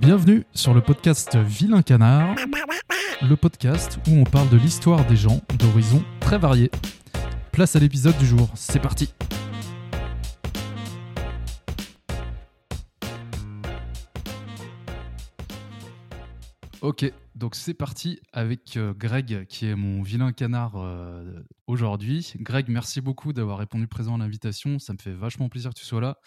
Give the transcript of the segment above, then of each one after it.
Bienvenue sur le podcast Vilain Canard, le podcast où on parle de l'histoire des gens d'horizons très variés. Place à l'épisode du jour, c'est parti Ok, donc c'est parti avec euh, Greg qui est mon vilain canard euh, aujourd'hui. Greg, merci beaucoup d'avoir répondu présent à l'invitation, ça me fait vachement plaisir que tu sois là.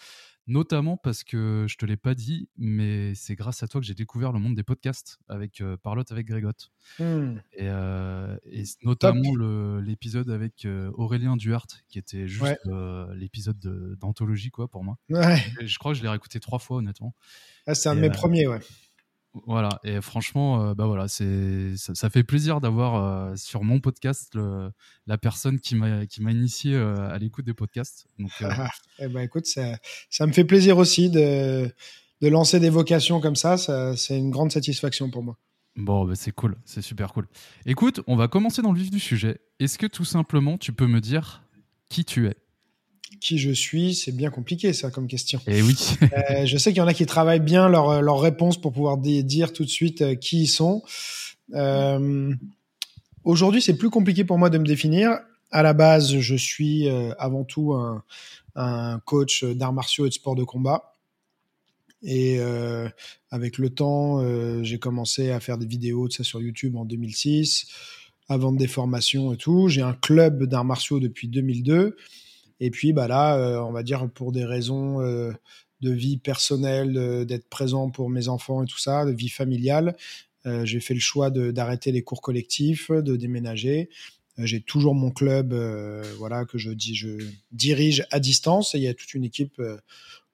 Notamment parce que je te l'ai pas dit, mais c'est grâce à toi que j'ai découvert le monde des podcasts avec euh, Parlotte avec Grégotte. Hmm. Et, euh, et notamment l'épisode avec euh, Aurélien Duhart, qui était juste Ouais. euh, l'épisode de- d'anthologie quoi pour moi. Ouais, je crois que je l'ai réécouté trois fois honnêtement. Ah, c'est un de mes premiers, ouais. Voilà, et franchement, euh, bah voilà, c'est ça, ça fait plaisir d'avoir euh, sur mon podcast le- la personne qui m'a qui m'a initié euh, à l'écoute des podcasts. Donc eh ben, écoute, ça, ça me fait plaisir aussi de, de lancer des vocations comme ça. ça c'est une grande satisfaction pour moi. Bon, bah, c'est cool, c'est super cool. Écoute, on va commencer dans le vif du sujet. Est-ce que tout simplement tu peux me dire qui tu es? Qui je suis, c'est bien compliqué, ça, comme question. Eh oui. Euh, je sais qu'il y en a qui travaillent bien leur, leur réponse pour pouvoir di- dire tout de suite euh, qui ils sont. Euh, Aujourd'hui, c'est plus compliqué pour moi de me définir. À la base, je suis euh, avant tout un, un coach d'arts martiaux et de sport de combat. Et euh, avec le temps, euh, j'ai commencé à faire des vidéos de ça sur YouTube en 2006, à vendre des formations et tout. J'ai un club d'arts martiaux depuis 2002. Et puis bah là, euh, on va dire pour des raisons euh, de vie personnelle, d'être présent pour mes enfants et tout ça, de vie familiale, euh, j'ai fait le choix d'arrêter les cours collectifs, de déménager. J'ai toujours mon club, voilà, que je, dis, je dirige à distance. Il y a toute une équipe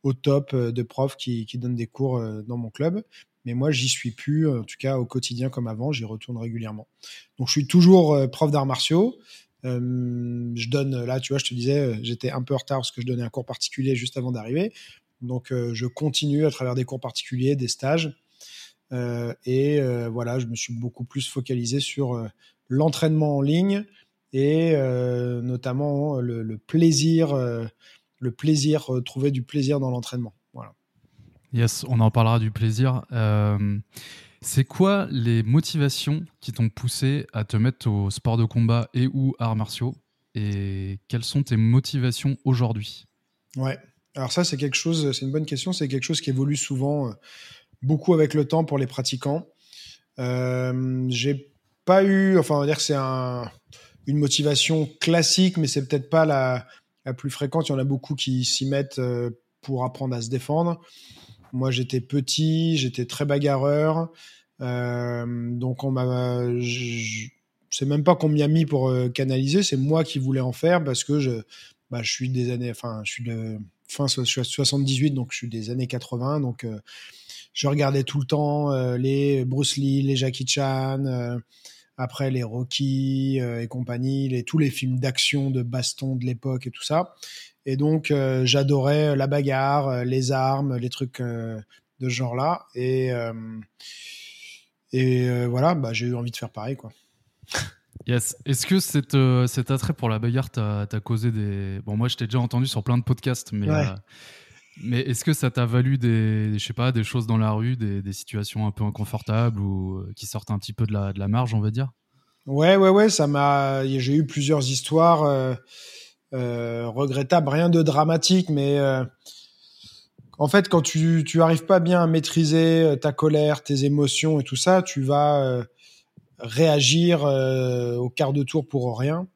au top de profs qui, qui donnent des cours dans mon club. Mais moi, j'y suis plus, en tout cas au quotidien comme avant. J'y retourne régulièrement. Donc, je suis toujours prof d'arts martiaux. Euh, je donne, là, tu vois, je te disais, j'étais un peu en retard parce que je donnais un cours particulier juste avant d'arriver. Donc, euh, je continue à travers des cours particuliers, des stages. Euh, et voilà, je me suis beaucoup plus focalisé sur l'entraînement en ligne et notamment le, plaisir, le plaisir, trouver du plaisir dans l'entraînement. Voilà. Yes, on en parlera du plaisir. C'est quoi les motivations qui t'ont poussé à te mettre au sport de combat et ou arts martiaux Et quelles sont tes motivations aujourd'hui? Ouais. Alors ça, c'est quelque chose, c'est une bonne question. C'est quelque chose qui évolue souvent, euh, beaucoup avec le temps pour les pratiquants. Euh, j'ai pas eu, enfin, on va dire que c'est un, une motivation classique, mais c'est peut-être pas la, la plus fréquente. Il y en a beaucoup qui s'y mettent euh, pour apprendre à se défendre. Moi, j'étais petit, j'étais très bagarreur. Euh, donc, on m'a, c'est même pas qu'on m'y a mis pour euh, canaliser, c'est moi qui voulais en faire parce que je, bah, je suis des années, enfin, je suis de fin, je suis à 78, donc je suis des années 80, donc euh, je regardais tout le temps les Bruce Lee, les Jackie Chan, après les Rocky euh, et compagnie, les, tous les films d'action, de baston de l'époque et tout ça. Et donc, euh, j'adorais la bagarre, euh, les armes, les trucs euh, de ce genre-là. Et, euh, et euh, voilà, bah, j'ai eu envie de faire pareil, quoi. Yes. Est-ce que cet, euh, cet attrait pour la bagarre t'a t'a causé des. Bon, moi, je t'ai déjà entendu sur plein de podcasts, mais. Ouais. euh, mais est-ce que ça t'a valu des, je sais pas, des choses dans la rue, des, situations un peu inconfortables ou euh, qui sortent un petit peu de la, de la marge, on va dire? Ouais, ouais, ouais, ça m'a. J'ai eu plusieurs histoires euh, euh, regrettables, rien de dramatique, mais en fait, quand tu tu arrives pas bien à maîtriser ta colère, tes émotions et tout ça, tu vas réagir au quart de tour pour rien.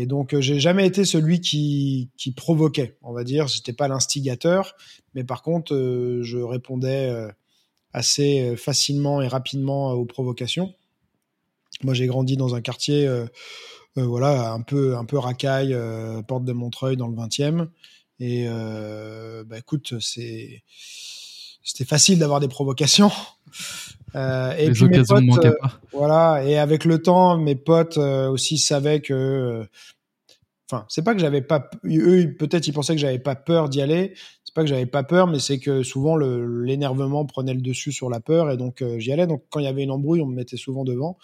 Et donc, euh, j'ai jamais été celui qui qui provoquait, on va dire. J'étais pas l'instigateur, mais par contre, euh, je répondais euh, assez facilement et rapidement aux provocations. Moi, j'ai grandi dans un quartier, voilà, un peu, un peu racaille, porte de Montreuil dans le 20e. Et bah, écoute, c'est, c'était facile d'avoir des provocations. Euh, et Les puis mes occasions potes, euh, pas. voilà. Et avec le temps, mes potes euh, aussi savaient que, enfin, c'est pas que j'avais pas, eux peut-être ils pensaient que j'avais pas peur d'y aller. C'est pas que j'avais pas peur, mais c'est que souvent l'énervement prenait le dessus sur la peur et donc j'y allais. Donc quand il y avait une embrouille, on me mettait souvent devant.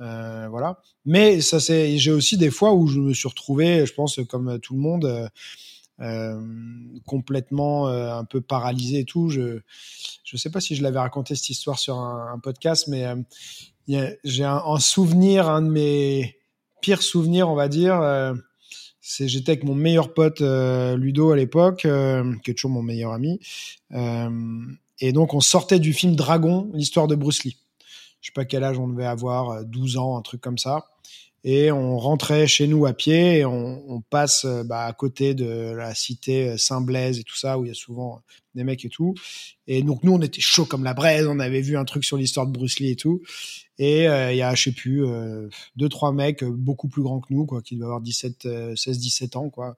Euh, voilà. Mais ça c'est, j'ai aussi des fois où je me suis retrouvé, je pense comme tout le monde, complètement un peu paralysé et tout. Je je sais pas si je l'avais raconté cette histoire sur un, podcast, mais j'ai un, souvenir, un de mes pires souvenirs, on va dire c'est j'étais avec mon meilleur pote euh, Ludo à l'époque, euh, qui est toujours mon meilleur ami. Euh, et donc on sortait du film Dragon, l'histoire de Bruce Lee. Je sais pas quel âge on devait avoir, 12 ans, un truc comme ça. Et on rentrait chez nous à pied et on, on passe bah, à côté de la cité Saint-Blaise et tout ça, où il y a souvent des mecs et tout. Et donc nous, on était chaud comme la braise, on avait vu un truc sur l'histoire de Bruce Lee et tout. Et euh, il y a, je sais plus, euh, deux, trois mecs euh, beaucoup plus grands que nous, quoi, qui doivent avoir 17, 16, 17 ans, quoi.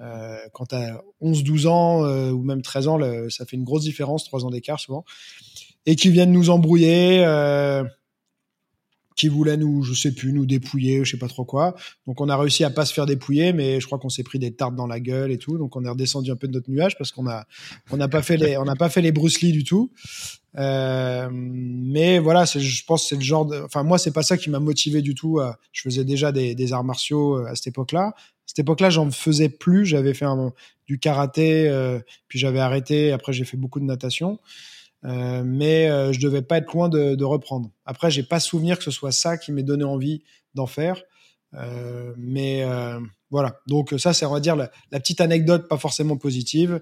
Euh, quand t'as 11, 12 ans ou même 13 ans, ça fait une grosse différence, trois ans d'écart souvent. Et qui viennent nous embrouiller qui voulait nous, je sais plus, nous dépouiller, je sais pas trop quoi. Donc on a réussi à pas se faire dépouiller, mais je crois qu'on s'est pris des tartes dans la gueule et tout. Donc on est redescendu un peu de notre nuage parce qu'on a, on n'a pas fait les, on n'a pas fait les Bruce Lee du tout. Euh, mais voilà, je pense c'est le genre de, enfin moi c'est pas ça qui m'a motivé du tout. je faisais déjà des, arts martiaux euh, à cette époque-là. Cette époque-là, j'en faisais plus. J'avais fait du karaté, euh, puis j'avais arrêté. Après, j'ai fait beaucoup de natation. Euh, mais euh, je devais pas être loin de, de reprendre. Après, j'ai pas souvenir que ce soit ça qui m'ait donné envie d'en faire. Euh, mais euh, voilà. Donc ça, c'est on va dire la, la, petite anecdote, pas forcément positive.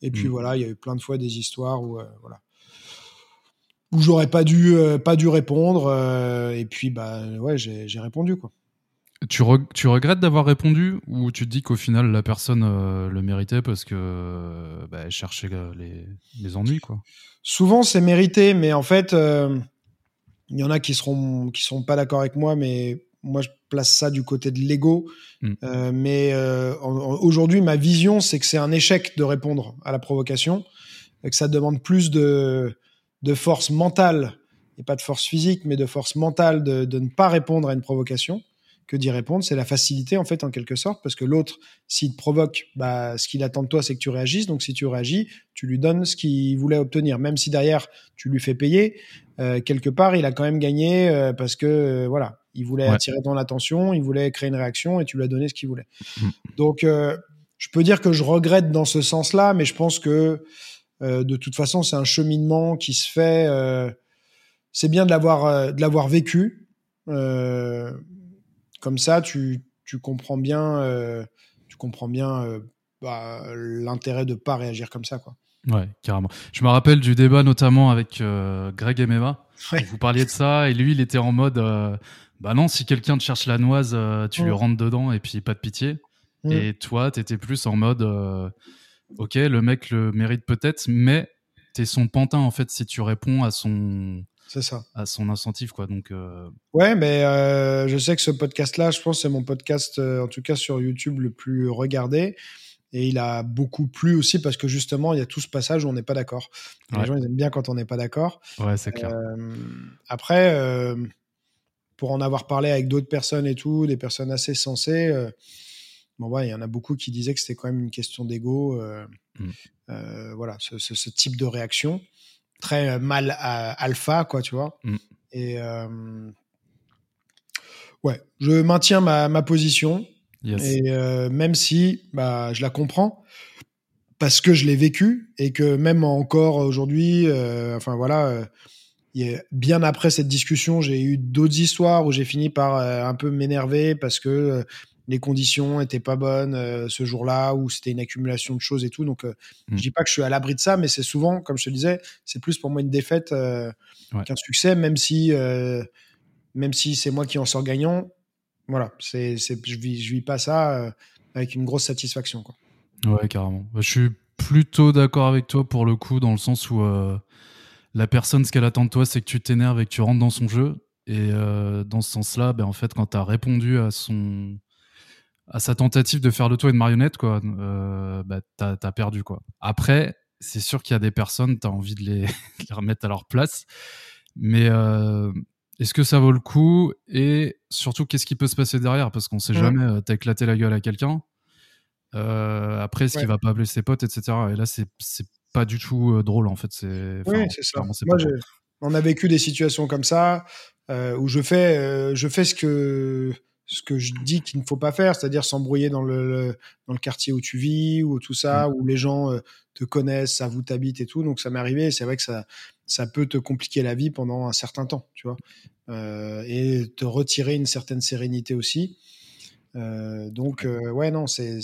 Et puis mm. voilà, il y a eu plein de fois des histoires où voilà où j'aurais pas dû pas dû répondre. et puis bah ouais, j'ai répondu quoi. Tu, tu, regrettes d'avoir répondu ou tu te dis qu'au final la personne euh, le méritait parce que bah, elle cherchait les, les, ennuis quoi? Souvent c'est mérité, mais en fait euh, il y en a qui seront qui seront pas d'accord avec moi, mais moi je place ça du côté de l'ego. Mm. Euh, mais aujourd'hui ma vision c'est que c'est un échec de répondre à la provocation, et que ça demande plus de de force mentale et pas de force physique, mais de force mentale de, de ne pas répondre à une provocation que d'y répondre. C'est la facilité, en fait, en quelque sorte, parce que l'autre, s'il te provoque, bah, ce qu'il attend de toi, c'est que tu réagisses. Donc, si tu réagis, tu lui donnes ce qu'il voulait obtenir. Même si derrière, tu lui fais payer, euh, quelque part, il a quand même gagné euh, parce que, euh, voilà, il voulait attirer ton attention, il voulait créer une réaction et tu lui as donné ce qu'il voulait. Mm. Donc, je peux dire que je regrette dans ce sens-là, mais je pense que, de toute façon, c'est un cheminement qui se fait. c'est bien de l'avoir, de l'avoir vécu. Euh, comme ça, tu, tu comprends bien, euh, tu comprends bien euh, bah, l'intérêt de pas réagir comme ça, quoi. Ouais, carrément. Je me rappelle du débat notamment avec euh, Greg et Meva. Vous parliez de ça et lui, il était en mode, bah non, si quelqu'un te cherche la noise, tu lui rentres dedans et puis pas de pitié. Et toi, tu étais plus en mode, ok, le mec le mérite peut-être, mais t'es son pantin en fait si tu réponds à son c'est ça. À son incentive, quoi. Donc. Euh... Ouais, mais euh, je sais que ce podcast-là, je pense, c'est mon podcast, euh, en tout cas sur YouTube, le plus regardé. Et il a beaucoup plu aussi parce que justement, il y a tout ce passage où on n'est pas d'accord. Les gens, ils aiment bien quand on n'est pas d'accord. Ouais, c'est clair. Après, pour en avoir parlé avec d'autres personnes et tout, des personnes assez sensées, bon, ouais, il y en a beaucoup qui disaient que c'était quand même une question d'ego. Mm. voilà, ce, ce, ce, type de réaction très euh, mal alpha, quoi, tu vois. Mm. Et euh, ouais, je maintiens ma, ma position. Et euh, même si bah, je la comprends, parce que je l'ai vécu et que même encore aujourd'hui, enfin voilà, bien après cette discussion, j'ai eu d'autres histoires où j'ai fini par un peu m'énerver parce que les conditions étaient pas bonnes euh, ce jour-là ou c'était une accumulation de choses et tout. Donc, euh, mm. je dis pas que je suis à l'abri de ça, mais c'est souvent, comme je te disais, c'est plus pour moi une défaite euh, qu'un succès, même si, même si c'est moi qui en sors gagnant. Voilà, c'est, je vis, je vis pas ça avec une grosse satisfaction. Quoi. Ouais, carrément. Bah, je suis plutôt d'accord avec toi pour le coup, dans le sens où la personne, ce qu'elle attend de toi, c'est que tu t'énerves et que tu rentres dans son jeu. Et dans ce sens-là, ben, en fait, quand tu as répondu à son, à sa tentative de faire de toi une marionnette, quoi, euh, bah, t'as as perdu, quoi. Après, c'est sûr qu'il y a des personnes, t'as envie de les, les, remettre à leur place, mais euh, est-ce que ça vaut le coup? Et surtout, qu'est-ce qui peut se passer derrière? Parce qu'on sait jamais, euh, t'as éclaté la gueule à quelqu'un. Euh, après, est-ce qu'il va pas appeler ses potes, etc. Et là, c'est pas du tout drôle, en fait. Oui, c'est ça. Moi, on a vécu des situations comme ça où je fais, je fais ce que ce que je dis qu'il ne faut pas faire, c'est-à-dire s'embrouiller dans le, dans le quartier où tu vis ou tout ça, mmh. où les gens te connaissent, savent où t'habites et tout. Donc ça m'est arrivé. C'est vrai que ça, ça peut te compliquer la vie pendant un certain temps, tu vois, et te retirer une certaine sérénité aussi. donc ouais, non, c'est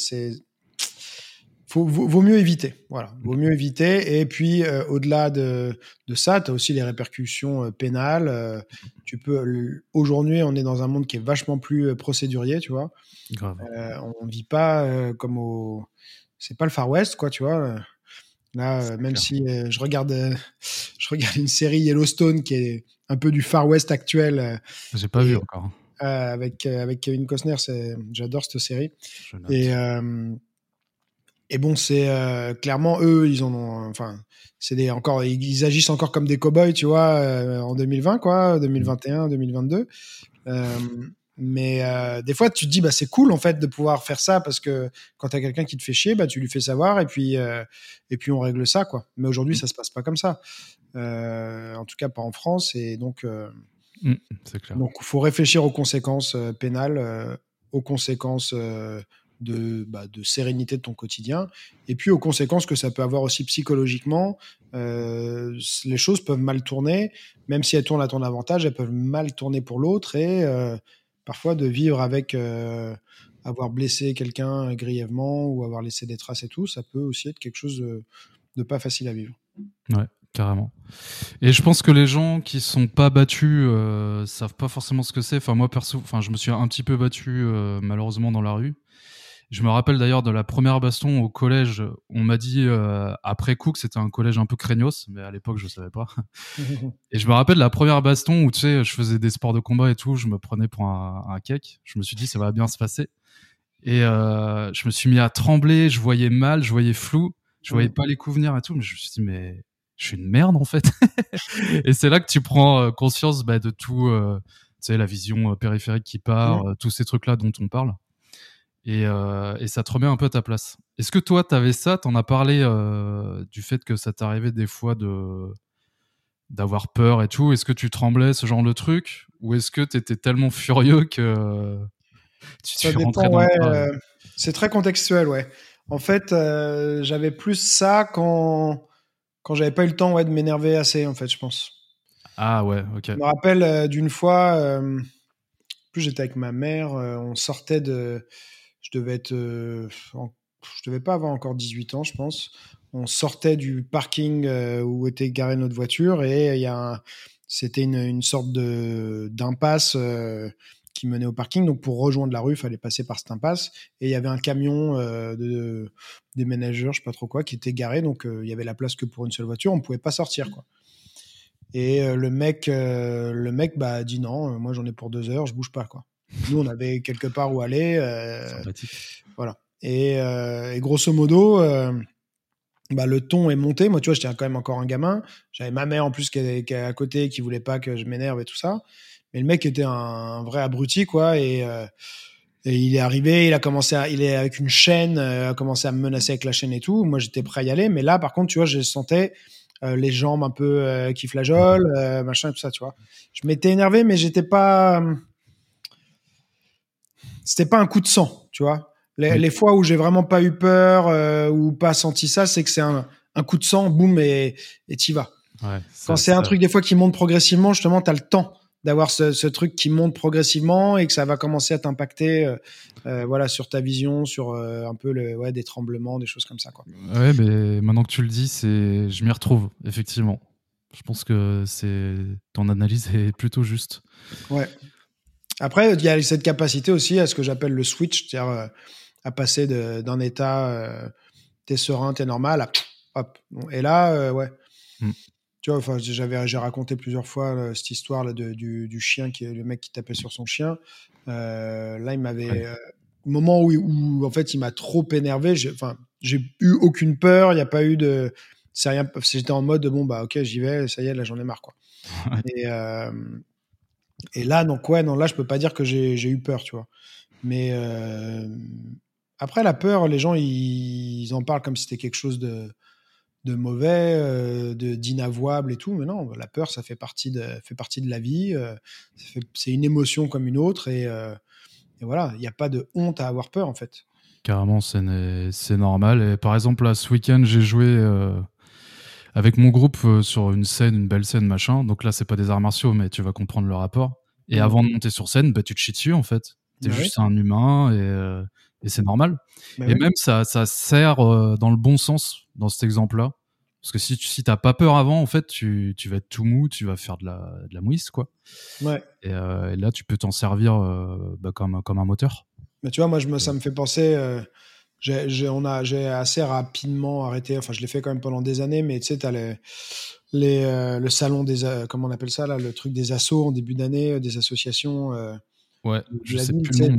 faut, vaut, mieux éviter. Voilà, vaut mieux éviter. Et puis, euh, au-delà de, de, ça, tu as aussi les répercussions euh, pénales. Euh, tu peux. Aujourd'hui, on est dans un monde qui est vachement plus procédurier, tu vois. on vit pas comme au. C'est pas le Far West, quoi, tu vois. Là, même si je regarde, je regarde une série Yellowstone qui est un peu du Far West actuel. J'ai pas vu encore. avec avec Kevin Costner, j'adore cette série. Et et bon, c'est euh, clairement eux, ils en ont, enfin, c'est des encore, ils, agissent encore comme des cowboys, tu vois, euh, en 2020, quoi, 2021, 2022. Euh, mais euh, des fois, tu te dis, bah, c'est cool en fait de pouvoir faire ça parce que quand t'as quelqu'un qui te fait chier, bah, tu lui fais savoir et puis et puis on règle ça, quoi. Mais aujourd'hui, mmh. ça se passe pas comme ça. en tout cas, pas en France. Et donc, mmh, clair. donc, faut réfléchir aux conséquences pénales, aux conséquences de, bah, de, sérénité de ton quotidien, et puis aux conséquences que ça peut avoir aussi psychologiquement. Euh, les choses peuvent mal tourner, même si elles tournent à ton avantage, elles peuvent mal tourner pour l'autre, et euh, parfois de vivre avec euh, avoir blessé quelqu'un grièvement ou avoir laissé des traces et tout, ça peut aussi être quelque chose de, pas facile à vivre. Ouais, carrément. Et je pense que les gens qui sont pas battus euh, savent pas forcément ce que c'est. Enfin moi perso, enfin je me suis un petit peu battu malheureusement dans la rue. Je me rappelle d'ailleurs de la première baston au collège. On m'a dit euh, après coup que c'était un collège un peu craignos, mais à l'époque je savais pas. et je me rappelle de la première baston où tu sais, je faisais des sports de combat et tout, je me prenais pour un, un cake. Je me suis dit ça va bien se passer. Et euh, je me suis mis à trembler, je voyais mal, je voyais flou, je voyais pas les coups venir et tout, mais je me suis dit mais je suis une merde en fait. et c'est là que tu prends euh, conscience bah, de tout, euh, tu sais, la vision périphérique qui part, tous ces trucs là dont on parle. Euh, et, ça te remet un peu à ta place. Est-ce que toi, tu avais ça? T'en as parlé euh, du fait que ça t'arrivait des fois de d'avoir peur et tout. Est-ce que tu tremblais, ce genre de truc? Ou est-ce que tu étais tellement furieux que tu, rentrais dans euh, C'est très contextuel, ouais. En fait, j'avais plus ça quand, quand j'avais pas eu le temps ouais, de m'énerver assez, en fait, je pense. Ah ouais, ok. Je me rappelle d'une fois, plus j'étais avec ma mère, on sortait de je devais euh, devais pas avoir encore 18 ans, je pense. On sortait du parking euh, où était garée notre voiture et il y a c'était une, sorte de d'impasse euh, qui menait au parking. Donc pour rejoindre la rue, il fallait passer par cette impasse. Et il y avait un camion de, des ménageurs, je sais pas trop quoi, qui était garé. Donc il y avait la place que pour une seule voiture. On pouvait pas sortir quoi. Et le mec, le mec bah, dit non, moi j'en ai pour deux heures, je bouge pas quoi. Nous, on avait quelque part où aller. Euh, voilà. Et, euh, et, grosso modo, euh, bah, le ton est monté. Moi, tu vois, j'étais quand même encore un gamin. J'avais ma mère en plus qui est, à côté, qui voulait pas que je m'énerve et tout ça. Mais le mec était un, vrai abruti, quoi. Et, et, il est arrivé, il a commencé à, il est avec une chaîne, a commencé à me menacer avec la chaîne et tout. Moi, j'étais prêt à y aller. Mais là, par contre, tu vois, je sentais les jambes un peu qui flageolent, machin, tout ça, tu vois. Je m'étais énervé, mais j'étais pas c'était pas un coup de sang, tu vois. Les, fois où j'ai vraiment pas eu peur euh, ou pas senti ça, c'est que c'est un, coup de sang, boum, et t'y vas. Quand c'est un truc des fois qui monte progressivement, justement, tu as le temps d'avoir ce, truc qui monte progressivement et que ça va commencer à t'impacter euh, euh, voilà sur ta vision sur un peu le ouais des tremblements des choses comme ça quoi. Ouais mais maintenant que tu le dis c'est je m'y retrouve effectivement. Je pense que c'est ton analyse est plutôt juste. Ouais après, il y a cette capacité aussi à ce que j'appelle le switch, c'est-à-dire euh, à passer d'un état euh, t'es serein, t'es normal, à hop. Et là, euh, ouais. Mm. Tu vois, enfin, j'avais, j'ai raconté plusieurs fois cette histoire là, de, du, du, chien qui le mec qui tapait sur son chien. là, il m'avait, au moment où, où, en fait, il m'a trop énervé. Enfin, j'ai eu aucune peur. Il n'y a pas eu de, c'est rien. J'étais en mode bon bah ok, j'y vais. Ça y est, là, j'en ai marre quoi. Et et là, donc, ouais, non, là, je peux pas dire que j'ai eu peur, tu vois. Mais euh, après, la peur, les gens, ils, en parlent comme si c'était quelque chose de, mauvais, euh, d'inavouable et tout. Mais non, la peur, ça fait partie de, fait partie de la vie. Euh, c'est une émotion comme une autre. Et, et voilà, il n'y a pas de honte à avoir peur en fait. Carrément, c'est normal. Et par exemple, là, ce week-end, j'ai joué euh, avec mon groupe euh, sur une scène, une belle scène, machin. Donc là, c'est pas des arts martiaux, mais tu vas comprendre le rapport. Et mmh. avant de monter sur scène, bah, tu te chies dessus, en fait. T'es es bah juste un humain et, euh, et c'est normal. Bah et même, ça, ça sert dans le bon sens dans cet exemple-là. Parce que si tu si t'as pas peur avant, en fait, tu, tu, vas être tout mou, tu vas faire de la, de la mouisse, quoi. Ouais. Et, là, tu peux t'en servir bah, comme, comme un moteur. Mais tu vois, moi, je me, ça me fait penser. Euh, j'ai, on a, j'ai assez rapidement arrêté. Enfin, je l'ai fait quand même pendant des années, mais tu sais, tu as les, les, euh, le salon des. Euh, comment on appelle ça, là Le truc des assos en début d'année, des associations. ouais, je sais plus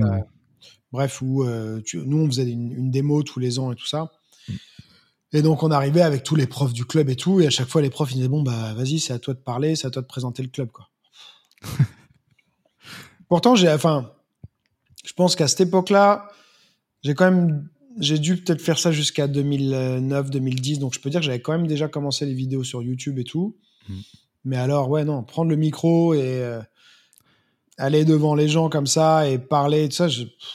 Bref, où nous, on faisait une, une, démo tous les ans et tout ça. Mm. Et donc, on arrivait avec tous les profs du club et tout. Et à chaque fois, les profs, ils disaient Bon, bah, vas-y, c'est à toi de parler, c'est à toi de présenter le club, quoi. Pourtant, j'ai. Enfin je pense qu'à cette époque-là, j'ai quand même, j'ai dû peut-être faire ça jusqu'à 2009, 2010. Donc je peux dire que j'avais quand même déjà commencé les vidéos sur YouTube et tout. Mmh. Mais alors, ouais, non, prendre le micro et euh, aller devant les gens comme ça et parler, tout ça,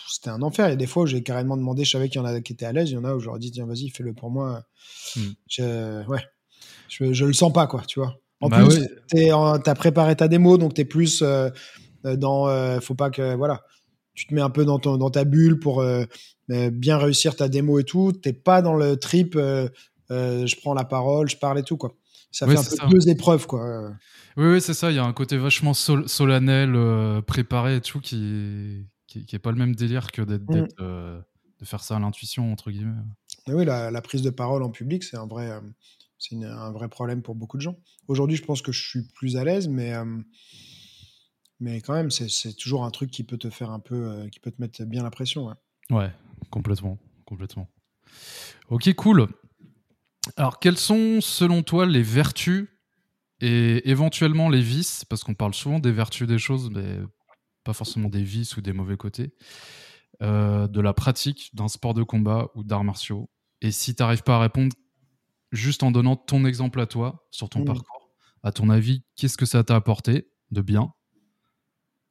c'était un enfer. Il y a des fois où j'ai carrément demandé, je savais qu'il y en a qui étaient à l'aise, il y en a où je leur ai dit, tiens, vas-y, fais-le pour moi. Mmh. Je, ouais, je, je, le sens pas, quoi, tu vois. En bah plus, tu as préparé ta démo, donc tu es plus euh, dans. Euh, faut pas que. Voilà tu te mets un peu dans, ton, dans ta bulle pour euh, bien réussir ta démo et tout. T'es pas dans le trip, euh, euh, je prends la parole, je parle et tout, quoi. Ça fait un peu deux épreuves, quoi. Oui, oui c'est ça. Il y a un côté vachement solennel, préparé et tout, qui, qui, est pas le même délire que d'être, mmh. de faire ça à l'intuition, entre guillemets. oui, la, la, prise de parole en public, c'est un vrai, c'est un vrai problème pour beaucoup de gens. Aujourd'hui, je pense que je suis plus à l'aise, mais mais quand même, c'est toujours un truc qui peut te faire un peu, euh, qui peut te mettre bien la pression. Ouais, ouais complètement, complètement. Ok, cool. Alors, quelles sont, selon toi, les vertus et éventuellement les vices? Parce qu'on parle souvent des vertus des choses, mais pas forcément des vices ou des mauvais côtés. Euh, de la pratique d'un sport de combat ou d'arts martiaux. Et si tu n'arrives pas à répondre, juste en donnant ton exemple à toi, sur ton mmh. parcours, à ton avis, qu'est-ce que ça t'a apporté de bien?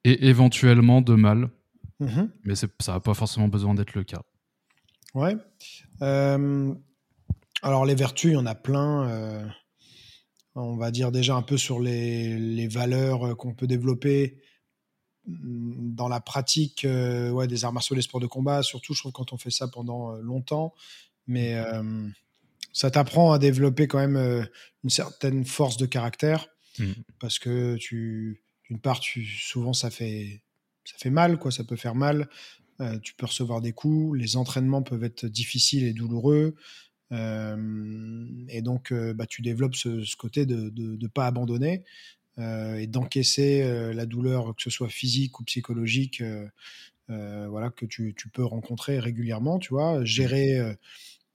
Et éventuellement de mal. Mhm. Mais ça n'a pas forcément besoin d'être le cas. Ouais. Euh, alors les vertus, il y en a plein. Euh, on va dire déjà un peu sur les, les valeurs euh, qu'on peut développer mm, dans la pratique ouais, des arts martiaux, des sports de combat, surtout je trouve quand on fait ça pendant longtemps. Mais ça t'apprend à développer quand même une certaine force de caractère mmh. parce que tu d'une part, tu, souvent ça fait, ça fait mal, quoi, ça peut faire mal. Euh, tu peux recevoir des coups, les entraînements peuvent être difficiles et douloureux. Euh, et donc, euh, bah, tu développes ce, côté de ne pas abandonner et d'encaisser la douleur, que ce soit physique ou psychologique, voilà, que tu, tu, peux rencontrer régulièrement, tu vois, gérer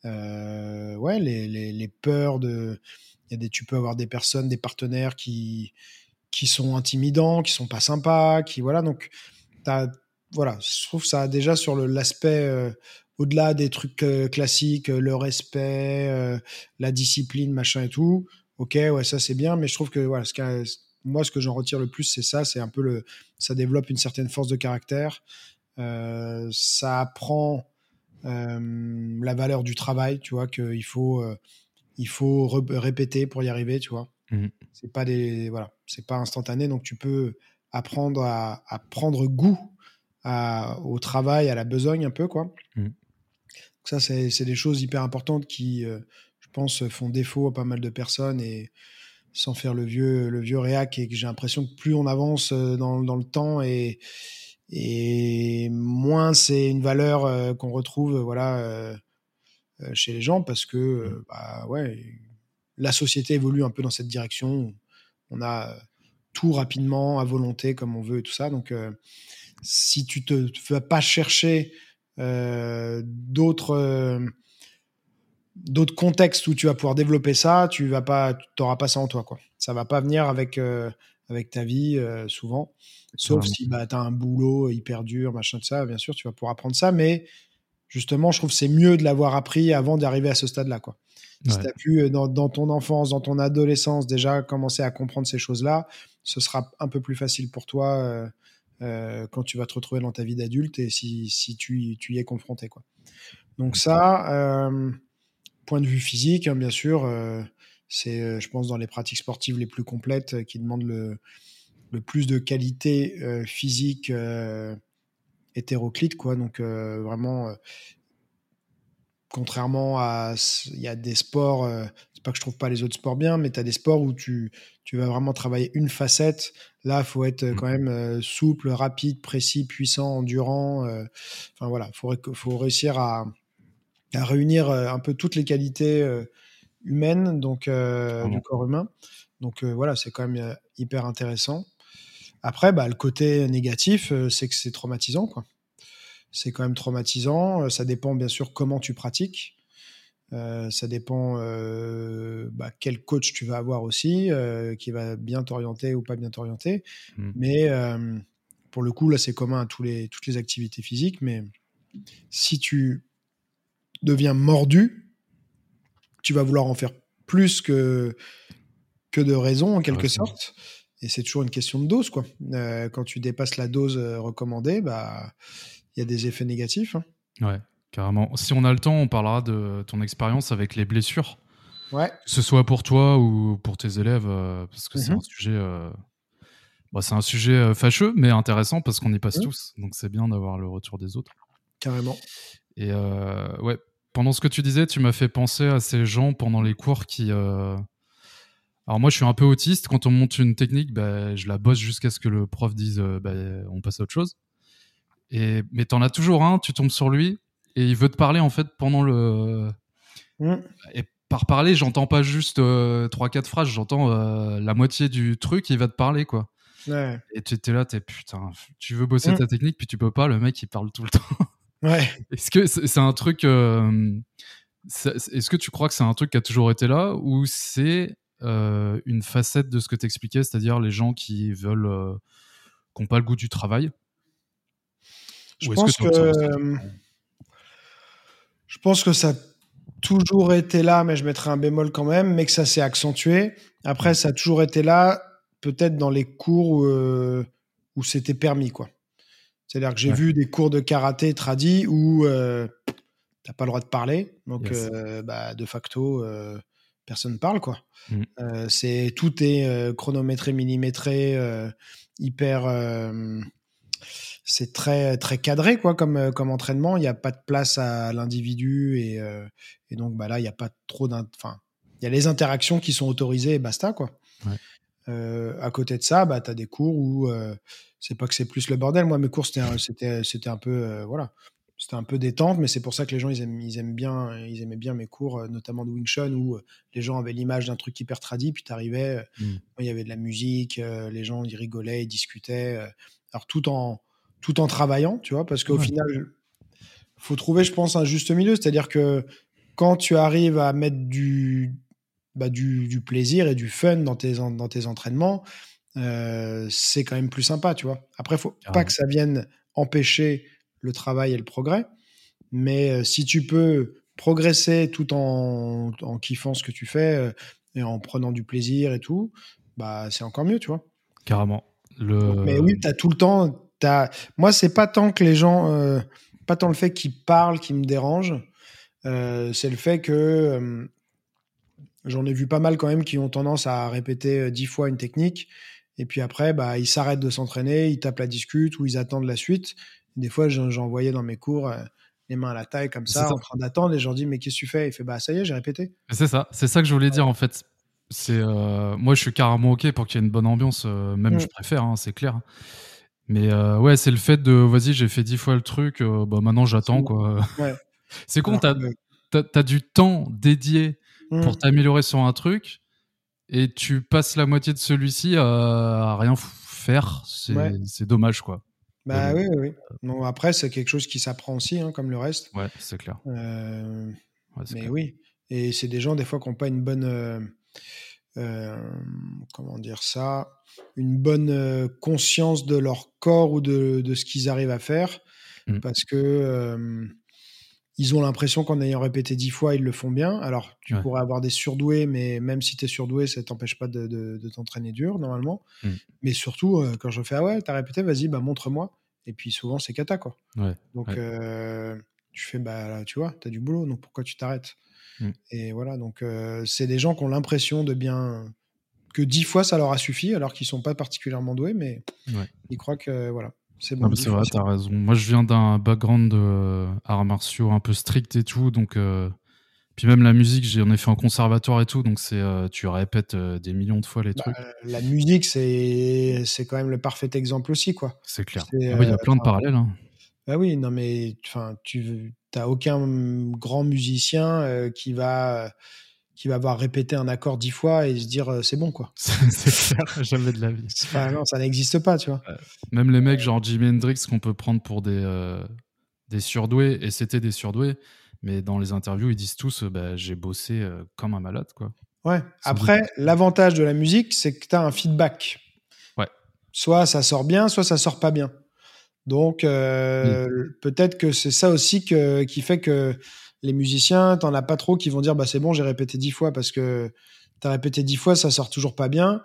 ouais, les, les, les, peurs de. Y a des, tu peux avoir des personnes, des partenaires qui, qui sont intimidants, qui sont pas sympas, qui voilà. Donc, as, voilà, je trouve ça déjà sur l'aspect euh, au-delà des trucs euh, classiques, euh, le respect, la discipline, machin et tout. Ok, ouais, ça c'est bien, mais je trouve que voilà, ce moi, ce que j'en retire le plus, c'est ça, c'est un peu le, ça développe une certaine force de caractère, ça apprend la valeur du travail, tu vois, qu'il faut, il faut répéter pour y arriver, tu vois. Mmh. C'est pas des voilà, c'est pas instantané, donc tu peux apprendre à, prendre goût au travail, à la besogne un peu quoi. Mmh. ça c'est des choses hyper importantes qui, euh, je pense, font défaut à pas mal de personnes et sans faire le vieux le vieux réac et que j'ai l'impression que plus on avance euh, dans, dans le temps et et moins c'est une valeur euh, qu'on retrouve voilà chez les gens parce que mmh. bah ouais la société évolue un peu dans cette direction. On a tout rapidement, à volonté, comme on veut et tout ça. Donc, euh, si tu ne vas pas chercher euh, d'autres euh, d'autres contextes où tu vas pouvoir développer ça, tu vas pas, t'auras pas ça en toi, quoi. Ça va pas venir avec avec ta vie souvent, sauf si bah, tu as un boulot hyper dur, machin de ça. Bien sûr, tu vas pouvoir apprendre ça, mais justement, je trouve que c'est mieux de l'avoir appris avant d'arriver à ce stade-là, quoi. Si tu as pu, euh, dans, ton enfance, dans ton adolescence, déjà commencer à comprendre ces choses-là, ce sera un peu plus facile pour toi euh, quand tu vas te retrouver dans ta vie d'adulte et si, si tu, tu, y es confronté. Quoi. Donc ça, point de vue physique, hein, bien sûr, c'est, je pense, dans les pratiques sportives les plus complètes qui demandent le, le plus de qualité physique hétéroclite, quoi. Donc vraiment, contrairement à, il y a des sports, euh, c'est pas que je trouve pas les autres sports bien, mais tu as des sports où tu, tu vas vraiment travailler une facette. Là, il faut être euh, mmh. quand même euh, souple, rapide, précis, puissant, endurant. enfin voilà, il faut, faut réussir à, à, réunir un peu toutes les qualités humaines, donc du corps humain. Donc voilà, c'est quand même hyper intéressant. Après, bah, le côté négatif, c'est que c'est traumatisant, quoi c'est quand même traumatisant. Euh, ça dépend bien sûr comment tu pratiques. Euh, ça dépend euh, bah, quel coach tu vas avoir aussi, qui va bien t'orienter ou pas bien t'orienter. Mmh. Mais pour le coup, là, c'est commun à tous les, toutes les activités physiques. Mais si tu deviens mordu, tu vas vouloir en faire plus que, que de raison, en quelque sorte. Et c'est toujours une question de dose. Quoi. quand tu dépasses la dose recommandée, bah, y a des effets négatifs. Hein. Ouais, carrément. Si on a le temps, on parlera de ton expérience avec les blessures. Ouais. Que ce soit pour toi ou pour tes élèves, euh, parce que c'est mhm. un sujet. Euh, bah, c'est un sujet euh, fâcheux, mais intéressant parce qu'on y passe tous. Donc c'est bien d'avoir le retour des autres. Carrément. Et ouais, pendant ce que tu disais, tu m'as fait penser à ces gens pendant les cours qui. Alors moi, je suis un peu autiste. Quand on monte une technique, bah, je la bosse jusqu'à ce que le prof dise bah, on passe à autre chose. Et, mais t'en as toujours un, tu tombes sur lui et il veut te parler en fait pendant le. Mm. Et par parler, j'entends pas juste euh, trois, quatre phrases, j'entends euh, la moitié du truc, il va te parler quoi. Ouais. Et tu es là, t'es putain, tu veux bosser mm. ta technique, puis tu peux pas, le mec il parle tout le temps. Ouais. Est-ce que c'est un truc. Euh, est-ce que tu crois que c'est un truc qui a toujours été là ou c'est une facette de ce que tu expliquais, c'est-à-dire les gens qui veulent. qui n'ont pas le goût du travail? Je pense que, euh, je pense que ça a toujours été là, mais je mettrai un bémol quand même, mais que ça s'est accentué. Après, ça a toujours été là, peut-être dans les cours où, euh, où c'était permis, quoi. C'est-à-dire que j'ai vu des cours de karaté tradis où euh, t'as pas le droit de parler, donc euh, bah, de facto personne parle, quoi. Mm. c'est tout est chronométré, millimétré, hyper c'est très très cadré quoi comme euh, comme entraînement. Il n'y a pas de place à l'individu et, euh, et, donc bah là il n'y a pas trop enfin il y a les interactions qui sont autorisées et basta quoi. Euh, à côté de ça, bah tu as des cours où c'est pas que c'est plus le bordel. Moi mes cours c'était c'était un peu voilà c'était un peu détente, mais c'est pour ça que les gens ils aiment, ils aiment bien, ils aimaient bien mes cours, notamment de Wing Chun, où les gens avaient l'image d'un truc hyper tradit, puis tu arrivais, mmh. il y avait de la musique, les gens ils rigolaient, ils discutaient, alors tout en tout en travaillant, tu vois, parce qu'au final, faut trouver, je pense, un juste milieu. C'est-à-dire que quand tu arrives à mettre du, bah, du, plaisir et du fun dans tes, dans tes entraînements, euh, c'est quand même plus sympa, tu vois. Après, faut pas que ça vienne empêcher le travail et le progrès, mais euh, si tu peux progresser tout en, en kiffant ce que tu fais euh, et en prenant du plaisir et tout, bah c'est encore mieux, tu vois. Carrément. Le... mais oui, tu as tout le temps, moi, c'est pas tant que les gens, euh, pas tant le fait qu'ils parlent qui me dérange, euh, c'est le fait que euh, j'en ai vu pas mal quand même qui ont tendance à répéter dix fois une technique et puis après, bah, ils s'arrêtent de s'entraîner, ils tapent la discute ou ils attendent la suite. Des fois, j'en voyais dans mes cours les mains à la taille comme ça, en train d'attendre et je leur dis mais qu'est-ce que tu fais? Il fait bah ça y est, j'ai répété. C'est ça, c'est ça que je voulais dire en fait. C'est moi, je suis carrément ok pour qu'il y ait une bonne ambiance, même mm. je préfère, hein, c'est clair. Mais euh, ouais, c'est le fait de vas-y, j'ai fait dix fois le truc, euh, bah maintenant j'attends quoi. Ouais. c'est con, t'as as, du temps dédié pour mmh. t'améliorer sur un truc et tu passes la moitié de celui-ci à, rien faire. C'est dommage quoi. Bah oui, oui. Non, après, c'est quelque chose qui s'apprend aussi, hein, comme le reste. Ouais, c'est clair. Euh, mais oui. Et c'est des gens, des fois, qui n'ont pas une bonne. Comment dire ça? Une bonne euh, conscience de leur corps ou de, de ce qu'ils arrivent à faire. Mmh. Parce que ils ont l'impression qu'en ayant répété dix fois, ils le font bien. Alors, tu pourrais avoir des surdoués, mais même si tu es surdoué, ça t'empêche pas de, t'entraîner dur, normalement. Mm. Mais surtout, euh, quand je fais, ah ouais, t'as répété, vas-y, bah, montre-moi. Et puis souvent, c'est cata, quoi. donc, euh, tu fais, bah, tu vois, t'as du boulot, donc pourquoi tu t'arrêtes? Mm. Et voilà, donc euh, c'est des gens qui ont l'impression de bien. que dix fois, ça leur a suffi, alors qu'ils sont pas particulièrement doués, mais ils croient que, voilà. C'est bon, c'est vrai, t'as raison. Moi, je viens d'un background de euh, arts martiaux un peu strict et tout, donc. Euh, puis même la musique, j'en ai fait en conservatoire et tout, donc c'est euh, tu répètes des millions de fois les bah, trucs. La musique, c'est c'est quand même le parfait exemple aussi, quoi. C'est clair. Ah il y a plein de parallèles. Hein. Bah oui, non mais enfin, tu t'as aucun grand musicien qui va qui va avoir répété un accord dix fois et se dire euh, c'est bon quoi. c'est clair, jamais de la vie. non, ça n'existe pas, tu vois. Même les mecs genre Jimi Hendrix qu'on peut prendre pour des, euh, des surdoués, et c'était des surdoués, mais dans les interviews, ils disent tous bah, j'ai bossé euh, comme un malade quoi. Ouais. Après, l'avantage de la musique, c'est que tu as un feedback. Ouais. Soit ça sort bien, soit ça sort pas bien. Donc, peut-être que c'est ça aussi que, qui fait que les musiciens, t'en as pas trop qui vont dire bah c'est bon, j'ai répété dix fois parce que t'as répété dix fois, ça sort toujours pas bien.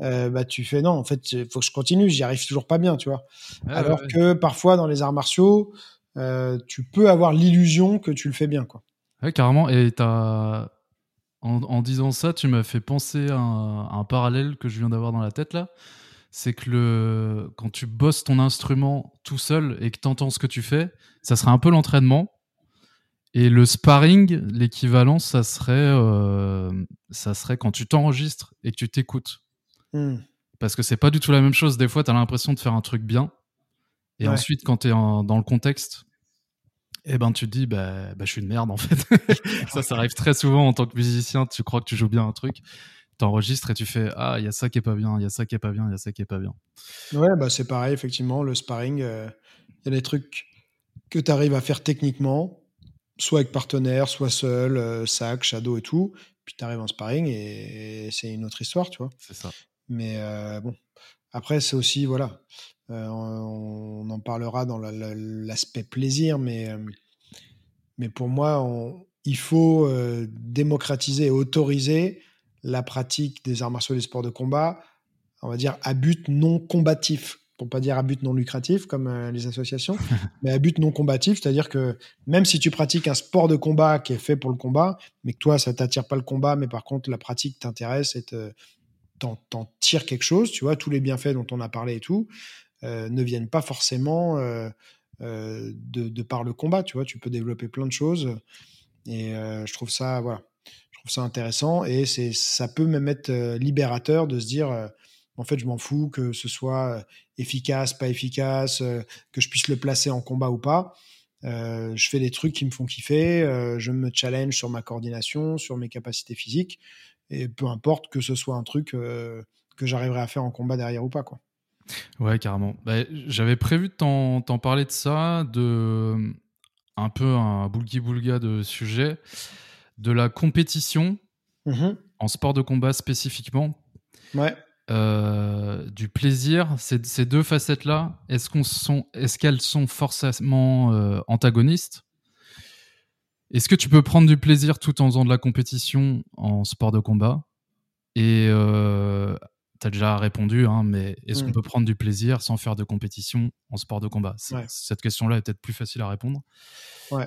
Euh, bah tu fais non, en fait, il faut que je continue, j'y arrive toujours pas bien, tu vois. Alors que parfois dans les arts martiaux, euh, tu peux avoir l'illusion que tu le fais bien, quoi. Ouais, carrément. Et t'as en, disant ça, tu m'as fait penser à un, parallèle que je viens d'avoir dans la tête là. C'est que le, quand tu bosses ton instrument tout seul et que tu entends ce que tu fais, ça serait un peu l'entraînement et le sparring, l'équivalent, ça serait, euh, ça serait quand tu t'enregistres et que tu t'écoutes. Hmm. Parce que c'est pas du tout la même chose. Des fois, tu as l'impression de faire un truc bien. Et ensuite, quand tu es dans le contexte, eh ben, tu te dis, bah, bah, je suis une merde, en fait. ça, ça arrive très souvent en tant que musicien. Tu crois que tu joues bien un truc. T'enregistres et tu fais, ah, il y a ça qui est pas bien, il y a ça qui est pas bien, il y a ça qui est pas bien. Ouais, bah, c'est pareil, effectivement. Le sparring, euh, il y a des trucs que tu arrives à faire techniquement soit avec partenaire, soit seul, euh, sac, shadow et tout. Puis tu arrives en sparring et, c'est une autre histoire, tu vois. C'est ça. Mais euh, bon, après, c'est aussi, voilà, on, en parlera dans l'aspect plaisir, mais, mais pour moi, il faut démocratiser et autoriser la pratique des arts martiaux et des sports de combat, on va dire, à but non combatif. Pour pas dire à but non lucratif comme euh, les associations, mais à but non combatif, c'est-à-dire que même si tu pratiques un sport de combat qui est fait pour le combat, mais que toi ça t'attire pas le combat, mais par contre la pratique t'intéresse et t'en, tires quelque chose, tu vois, tous les bienfaits dont on a parlé et tout, euh, ne viennent pas forcément euh, de, par le combat, tu vois, tu peux développer plein de choses et je trouve ça, voilà, trouve ça intéressant et c'est, ça peut même être libérateur de se dire en fait, je m'en fous que ce soit euh, efficace, pas efficace, euh, que je puisse le placer en combat ou pas. Euh, je fais des trucs qui me font kiffer, je me challenge sur ma coordination, sur mes capacités physiques, et peu importe que ce soit un truc que j'arriverai à faire en combat derrière ou pas. Quoi. Ouais, carrément. Bah, j'avais prévu de t'en parler de ça, de un peu un boulgui-boulga de sujet, de la compétition mmh en sport de combat spécifiquement. Ouais. Euh, du plaisir, ces, ces deux facettes-là, est-ce qu'on sont, est-ce qu'elles sont forcément euh, antagonistes? Est-ce que tu peux prendre du plaisir tout en faisant de la compétition en sport de combat? Et euh, tu as déjà répondu, hein, mais est-ce qu'on mm. peut prendre du plaisir sans faire de compétition en sport de combat? Cette question-là est peut-être plus facile à répondre.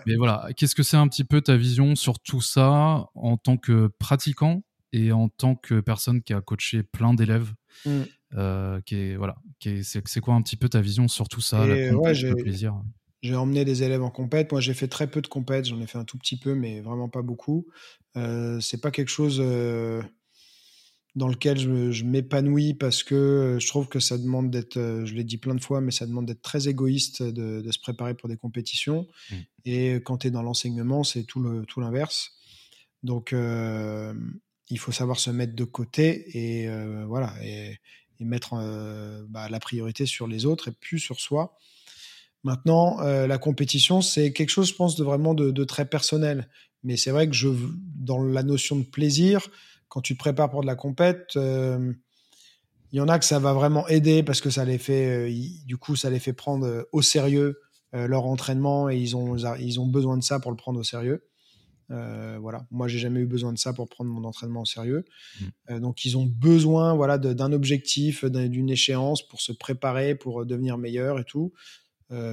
Mais voilà, qu'est-ce que c'est un petit peu ta vision sur tout ça en tant que pratiquant et en tant que personne qui a coaché plein d'élèves, mm. euh, qui voilà, c'est, quoi un petit peu ta vision sur tout ça, le plaisir? J'ai emmené des élèves en compète. Moi, j'ai fait très peu de compète. J'en ai fait un tout petit peu, mais vraiment pas beaucoup. Euh, c'est pas quelque chose euh, dans lequel je, m'épanouis parce que je trouve que ça demande d'être, je l'ai dit plein de fois, mais ça demande d'être très égoïste de, se préparer pour des compétitions. Mm. Et quand tu es dans l'enseignement, c'est tout, le, tout l'inverse. Donc, il faut savoir se mettre de côté et euh, voilà et, mettre euh, bah, la priorité sur les autres et plus sur soi. Maintenant, euh, la compétition, c'est quelque chose, je pense, de vraiment de, très personnel. Mais c'est vrai que je, dans la notion de plaisir, quand tu te prépares pour de la compète, il y en a que ça va vraiment aider parce que ça les fait, du coup, ça les fait prendre au sérieux leur entraînement et ils ont, ils ont besoin de ça pour le prendre au sérieux. voilà, moi j'ai jamais eu besoin de ça pour prendre mon entraînement au sérieux. Mmh. donc ils ont besoin voilà d'un objectif, d'une échéance pour se préparer, pour devenir meilleur et tout.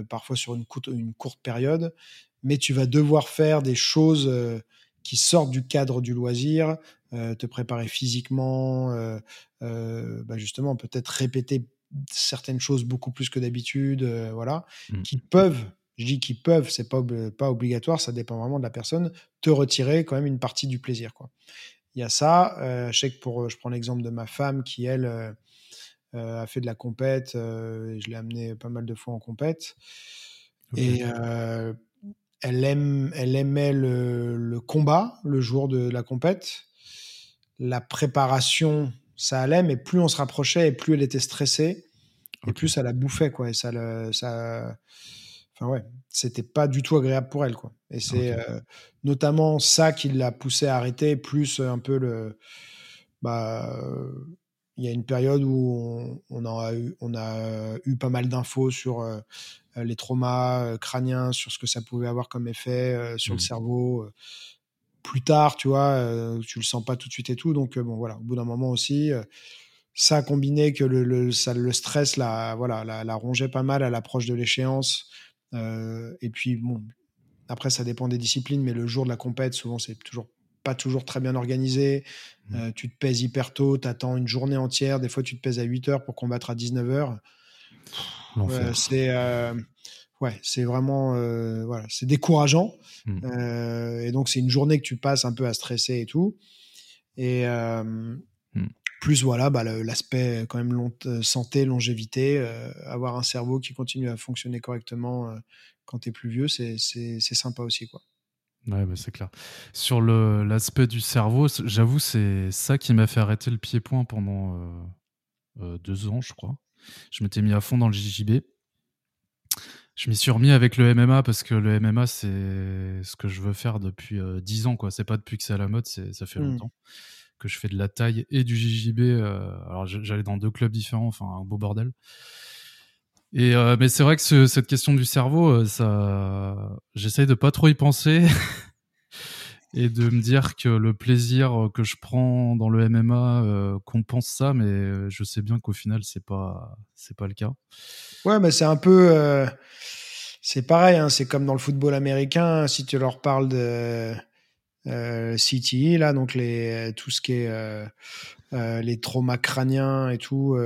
parfois sur une courte, une courte période, mais tu vas devoir faire des choses qui sortent du cadre du loisir, te préparer physiquement, bah justement peut-être répéter certaines choses beaucoup plus que d'habitude, euh, voilà, mmh. qui peuvent, je dis qu'ils peuvent, c'est pas, pas obligatoire, ça dépend vraiment de la personne, te retirer quand même une partie du plaisir, quoi. Il y a ça. Euh, je sais que pour, je prends l'exemple de ma femme qui, elle, euh, a fait de la compète, je l'ai amené pas mal de fois en compète. Et elle, aime, elle aimait le, le, combat le jour de la compète. La préparation, ça allait, mais plus on se rapprochait et plus elle était stressée, et plus ça la bouffait, quoi. Et ça, le, ça, enfin ouais, c'était pas du tout agréable pour elle, quoi. Et c'est euh, notamment ça qui l'a poussé à arrêter, plus un peu le, bah, il y a une période où on, a, eu, on a eu pas mal d'infos sur euh, les traumas euh, crâniens, sur ce que ça pouvait avoir comme effet sur le mmh. cerveau plus tard, tu vois, euh, tu le sens pas tout de suite et tout. Donc, euh, bon, voilà, au bout d'un moment aussi, euh, ça combiné que le, le, ça, le stress la, voilà, la, la, rongeait pas mal à l'approche de l'échéance. et puis, bon, après, ça dépend des disciplines, mais le jour de la compète, souvent, c'est toujours pas toujours très bien organisé. Mmh. tu te pèses hyper tôt, tu attends une journée entière. Des fois, tu te pèses à 8 heures pour combattre à 19 heures. c'est ouais, c'est vraiment euh, voilà, c'est décourageant. Mmh. Euh, et donc c'est une journée que tu passes un peu à stresser et tout. Et euh, mmh. plus voilà, bah, l'aspect quand même long, santé, longévité, avoir un cerveau qui continue à fonctionner correctement quand tu es plus vieux, c'est sympa aussi quoi. Ouais, bah c'est clair. Sur l'aspect du cerveau, j'avoue, c'est ça qui m'a fait arrêter le pied-point pendant deux ans, je crois. Je m'étais mis à fond dans le JJB. Je m'y suis remis avec le MMA parce que le MMA, c'est ce que je veux faire depuis euh, dix 10 ans. quoi. C'est pas depuis que c'est à la mode, ça fait mmh. longtemps que je fais de la taille et du JJB. Euh, alors j'allais dans deux clubs différents, enfin un beau bordel. Et euh, mais c'est vrai que cette question du cerveau, ça, j'essaye de pas trop y penser et de me dire que le plaisir que je prends dans le MMA compense ça, mais je sais bien qu'au final c'est pas c'est pas le cas. Ouais, mais c'est un peu. Euh, c'est pareil, hein, c'est comme dans le football américain. Si tu leur parles de euh, CTE, là, donc les, tout ce qui est euh, euh, les traumas crâniens et tout,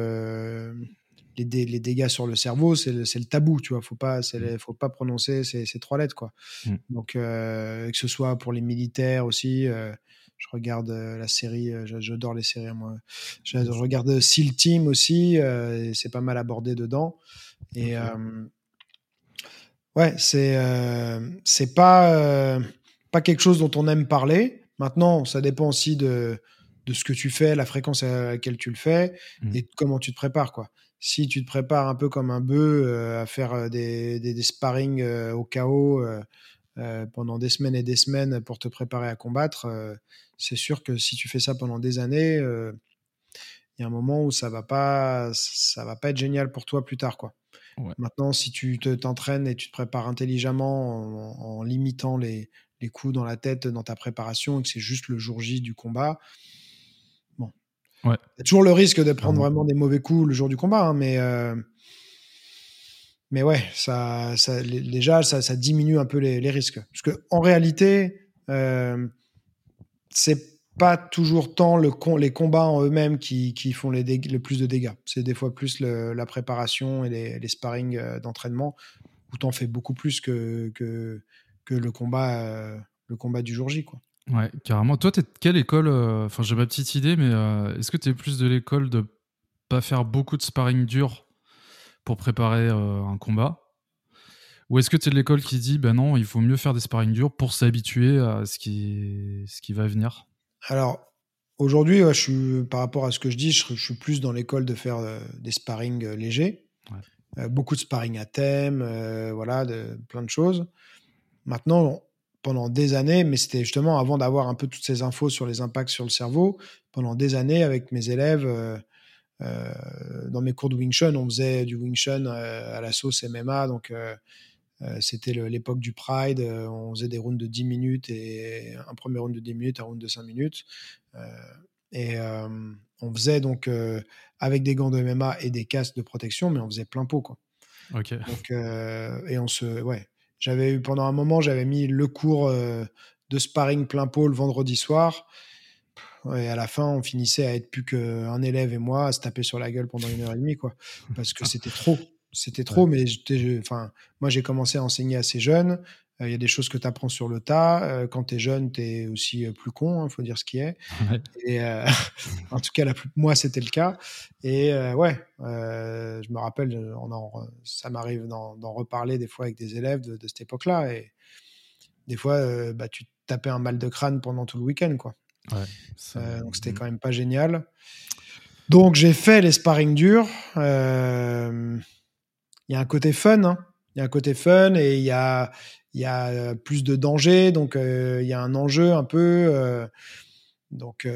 les, les, dégâts sur le cerveau, c'est le, le, tabou, tu vois. Faut pas, mm. faut pas prononcer ces, ces, trois lettres, quoi. Mm. Donc, que ce soit pour les militaires aussi je regarde la série, j'adore les séries moi. Je, regarde SEAL Team aussi, c'est pas mal abordé dedans. Et euh, ouais, c'est euh, c'est pas euh, pas quelque chose dont on aime parler. Maintenant, ça dépend aussi de de ce que tu fais, la fréquence à laquelle tu le fais mmh. et comment tu te prépares quoi. Si tu te prépares un peu comme un bœuf à faire des, des, des sparring au chaos pendant des semaines et des semaines pour te préparer à combattre, c'est sûr que si tu fais ça pendant des années, il y a un moment où ça va pas ça va pas être génial pour toi plus tard quoi. Maintenant, si tu t'entraînes et tu te prépares intelligemment en, limitant les, les, coups dans la tête dans ta préparation et que c'est juste le jour J du combat. Ouais. Il y a toujours le risque de prendre vraiment des mauvais coups le jour du combat, hein, mais, euh, mais ouais, ça, ça, déjà, ça, ça diminue un peu les, les risques. Parce qu'en réalité, euh, c'est pas toujours tant le les combats en eux-mêmes qui, qui, font les le plus de dégâts. C'est des fois plus la préparation et les, les sparring euh, d'entraînement où tu en fais beaucoup plus que, que, que le, combat, euh, le combat du jour J. Quoi. Ouais, carrément. Toi, tu es de quelle école euh, Enfin, j'ai ma petite idée, mais est-ce que tu es plus de l'école de pas faire beaucoup de sparring dur pour préparer un combat? Ou est-ce que tu es de l'école qui dit, ben non, il faut mieux faire des sparring durs pour s'habituer à ce qui, ce qui va venir? Alors, aujourd'hui, je suis, par rapport à ce que je dis, je, suis plus dans l'école de faire euh, des sparring euh, légers. Euh, beaucoup de sparring à thème, voilà, de, plein de choses. Maintenant, pendant des années, mais c'était justement avant d'avoir un peu toutes ces infos sur les impacts sur le cerveau, pendant des années avec mes élèves, dans mes cours de Wing Chun, on faisait du Wing Chun à la sauce MMA, donc c'était l'époque du Pride. on faisait des rounds de 10 minutes et un premier round de 10 minutes, un round de 5 minutes. et on faisait donc avec des gants de MMA et des casques de protection, mais on faisait plein pot. Quoi. Ok. Donc, et on se. Ouais. J'avais eu pendant un moment, j'avais mis le cours de sparring plein pot le vendredi soir. Et à la fin, on finissait à être plus qu'un élève et moi à se taper sur la gueule pendant une heure et demie, quoi. Parce que c'était trop. C'était trop, mais enfin, moi, j'ai commencé à enseigner assez jeune. Euh, il y a des choses que tu apprends sur le tas. Euh, quand tu es jeune, tu es aussi euh, plus con, il hein, faut dire ce qui est. Et en tout cas, la moi, c'était le cas. Et ouais, je me rappelle, on ça m'arrive d'en reparler des fois avec des élèves de, cette époque-là. Et des fois, bah, tu tapais un mal de crâne pendant tout le week-end, quoi. Ouais, donc c'était mmh. quand même pas génial. Donc j'ai fait les sparring durs. Il y a un côté fun. Hein. Il y a un côté fun et il y a, il y a plus de danger, donc il y a un enjeu un peu. donc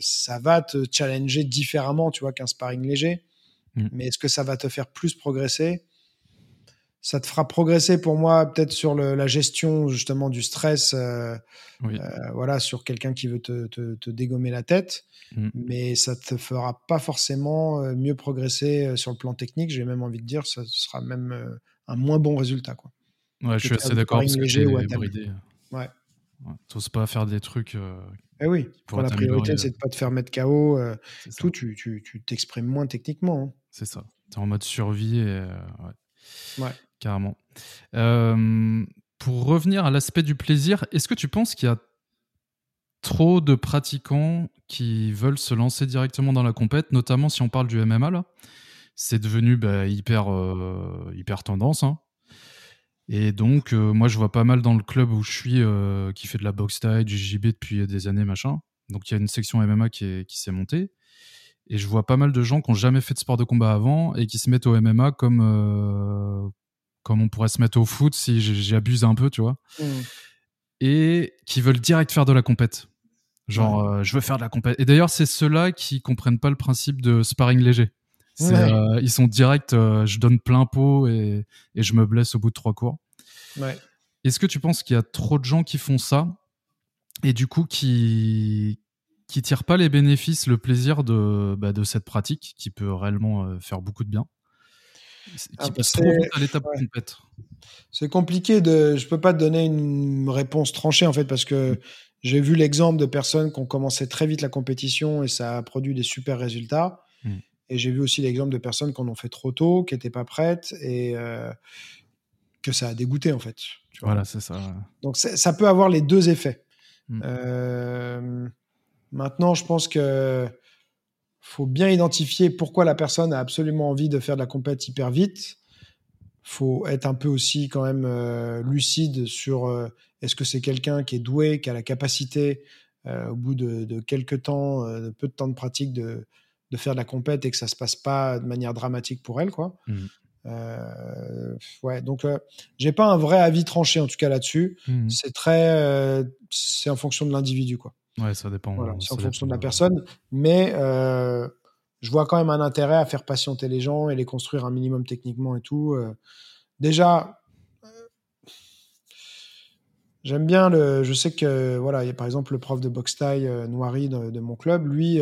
ça va te challenger différemment, tu vois, qu'un sparring léger. Mmh. Mais est-ce que ça va te faire plus progresser? Ça te fera progresser pour moi peut-être sur la gestion justement du stress, voilà, sur quelqu'un qui veut te, dégommer la tête, mmh. mais ça te fera pas forcément mieux progresser sur le plan technique. J'ai même envie de dire, ça sera même un moins bon résultat, quoi. Ouais, je suis assez d'accord parce que c'est bridé. Ouais. T'oses pas faire des trucs. Euh, eh oui, pour la priorité, c'est de pas te faire mettre KO. Euh, tout, tu, tu, t'exprimes moins techniquement. Hein. C'est ça. T'es en mode survie et. Euh, ouais. ouais. Carrément. pour revenir à l'aspect du plaisir, est-ce que tu penses qu'il y a trop de pratiquants qui veulent se lancer directement dans la compète, notamment si on parle du MMA là? C'est devenu bah, hyper, hyper tendance. Hein. Et donc, euh, moi, je vois pas mal dans le club où je suis, euh, qui fait de la boxe taille, du JB depuis des années, machin. Donc, il y a une section MMA qui, s'est montée. Et je vois pas mal de gens qui ont jamais fait de sport de combat avant et qui se mettent au MMA comme, euh, comme on pourrait se mettre au foot si j'abuse un peu, tu vois. Mmh. Et qui veulent direct faire de la compète. Genre, je veux faire de la compète. Et d'ailleurs, c'est ceux-là qui comprennent pas le principe de sparring léger. Euh, ils sont directs, euh, je donne plein pot et, et, je me blesse au bout de trois cours. Ouais. Est-ce que tu penses qu'il y a trop de gens qui font ça et du coup qui qui tirent pas les bénéfices, le plaisir de, bah, de cette pratique qui peut réellement euh, faire beaucoup de bien? Qui ah, passe trop vite à l'étape complète C'est compliqué de. Je peux pas te donner une réponse tranchée en fait parce que mm. j'ai vu l'exemple de personnes qui ont commencé très vite la compétition et ça a produit des super résultats. Mm. Et j'ai vu aussi l'exemple de personnes qui en ont fait trop tôt, qui n'étaient pas prêtes et euh, que ça a dégoûté en fait. voilà, c'est ça. Donc ça peut avoir les deux effets. Mm. Euh, maintenant, je pense que faut bien identifier pourquoi la personne a absolument envie de faire de la compète hyper vite. Faut être un peu aussi quand même euh, lucide sur est-ce que c'est quelqu'un qui est doué, qui a la capacité au bout de, de quelques temps, de peu de temps de pratique de de faire de la compète et que ça se passe pas de manière dramatique pour elle, quoi. Mmh. Euh, ouais, donc euh, j'ai pas un vrai avis tranché en tout cas là-dessus. Mmh. C'est très, euh, c'est en fonction de l'individu, quoi. Ouais, ça dépend. Voilà, c'est en fonction de la personne, mais je vois quand même un intérêt à faire patienter les gens et les construire un minimum techniquement et tout. déjà, j'aime bien le. Je sais que voilà, il y a par exemple le prof de boxe taille Noiry de, de, mon club, lui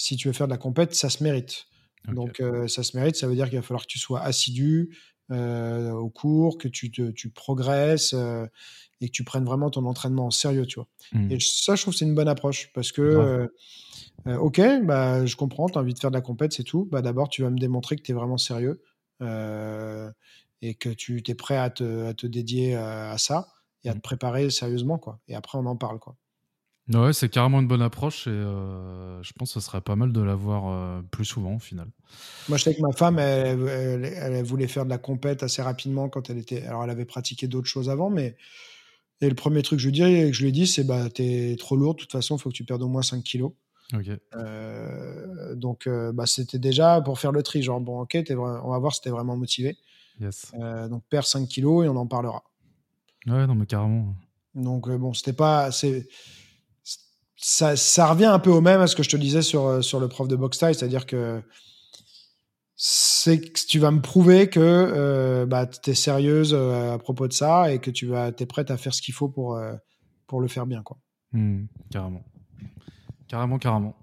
si tu veux faire de la compète, ça se mérite. Donc, euh, ça se mérite, ça veut dire qu'il va falloir que tu sois assidu euh, au cours, que tu, te, tu progresses euh, et que tu prennes vraiment ton entraînement en sérieux, tu vois. Mmh. Et ça, je trouve que c'est une bonne approche parce que, ok, bah, je comprends, tu as envie de faire de la compète, c'est tout. Bah, D'abord, tu vas me démontrer que tu es vraiment sérieux et que tu es prêt à te, à te dédier à, ça et à te mmh. préparer sérieusement, quoi. Et après, on en parle, quoi. Ouais, c'est carrément une bonne approche et euh, je pense que ce serait pas mal de l'avoir euh, plus souvent au final. Moi, je sais que ma femme, elle, elle, voulait faire de la compète assez rapidement quand elle était. Alors, elle avait pratiqué d'autres choses avant, mais. Et le premier truc que je lui dis, que je lui ai dit, c'est bah, t'es trop lourd, de toute façon, il faut que tu perdes au moins 5 kilos. Euh, donc, bah, c'était déjà pour faire le tri, genre, bon, ok, on va voir si t'es vraiment motivé. Yes. donc, perds 5 kilos et on en parlera. Ouais, non, mais carrément. Donc, bon, c'était pas ça, ça, revient un peu au même à ce que je te disais sur, euh, sur le prof de boxe taille, c'est-à-dire que c'est que tu vas me prouver que bah, tu es sérieuse à propos de ça et que tu vas, es prête à faire ce qu'il faut pour, pour le faire bien. Quoi. Mmh, carrément. Carrément, carrément.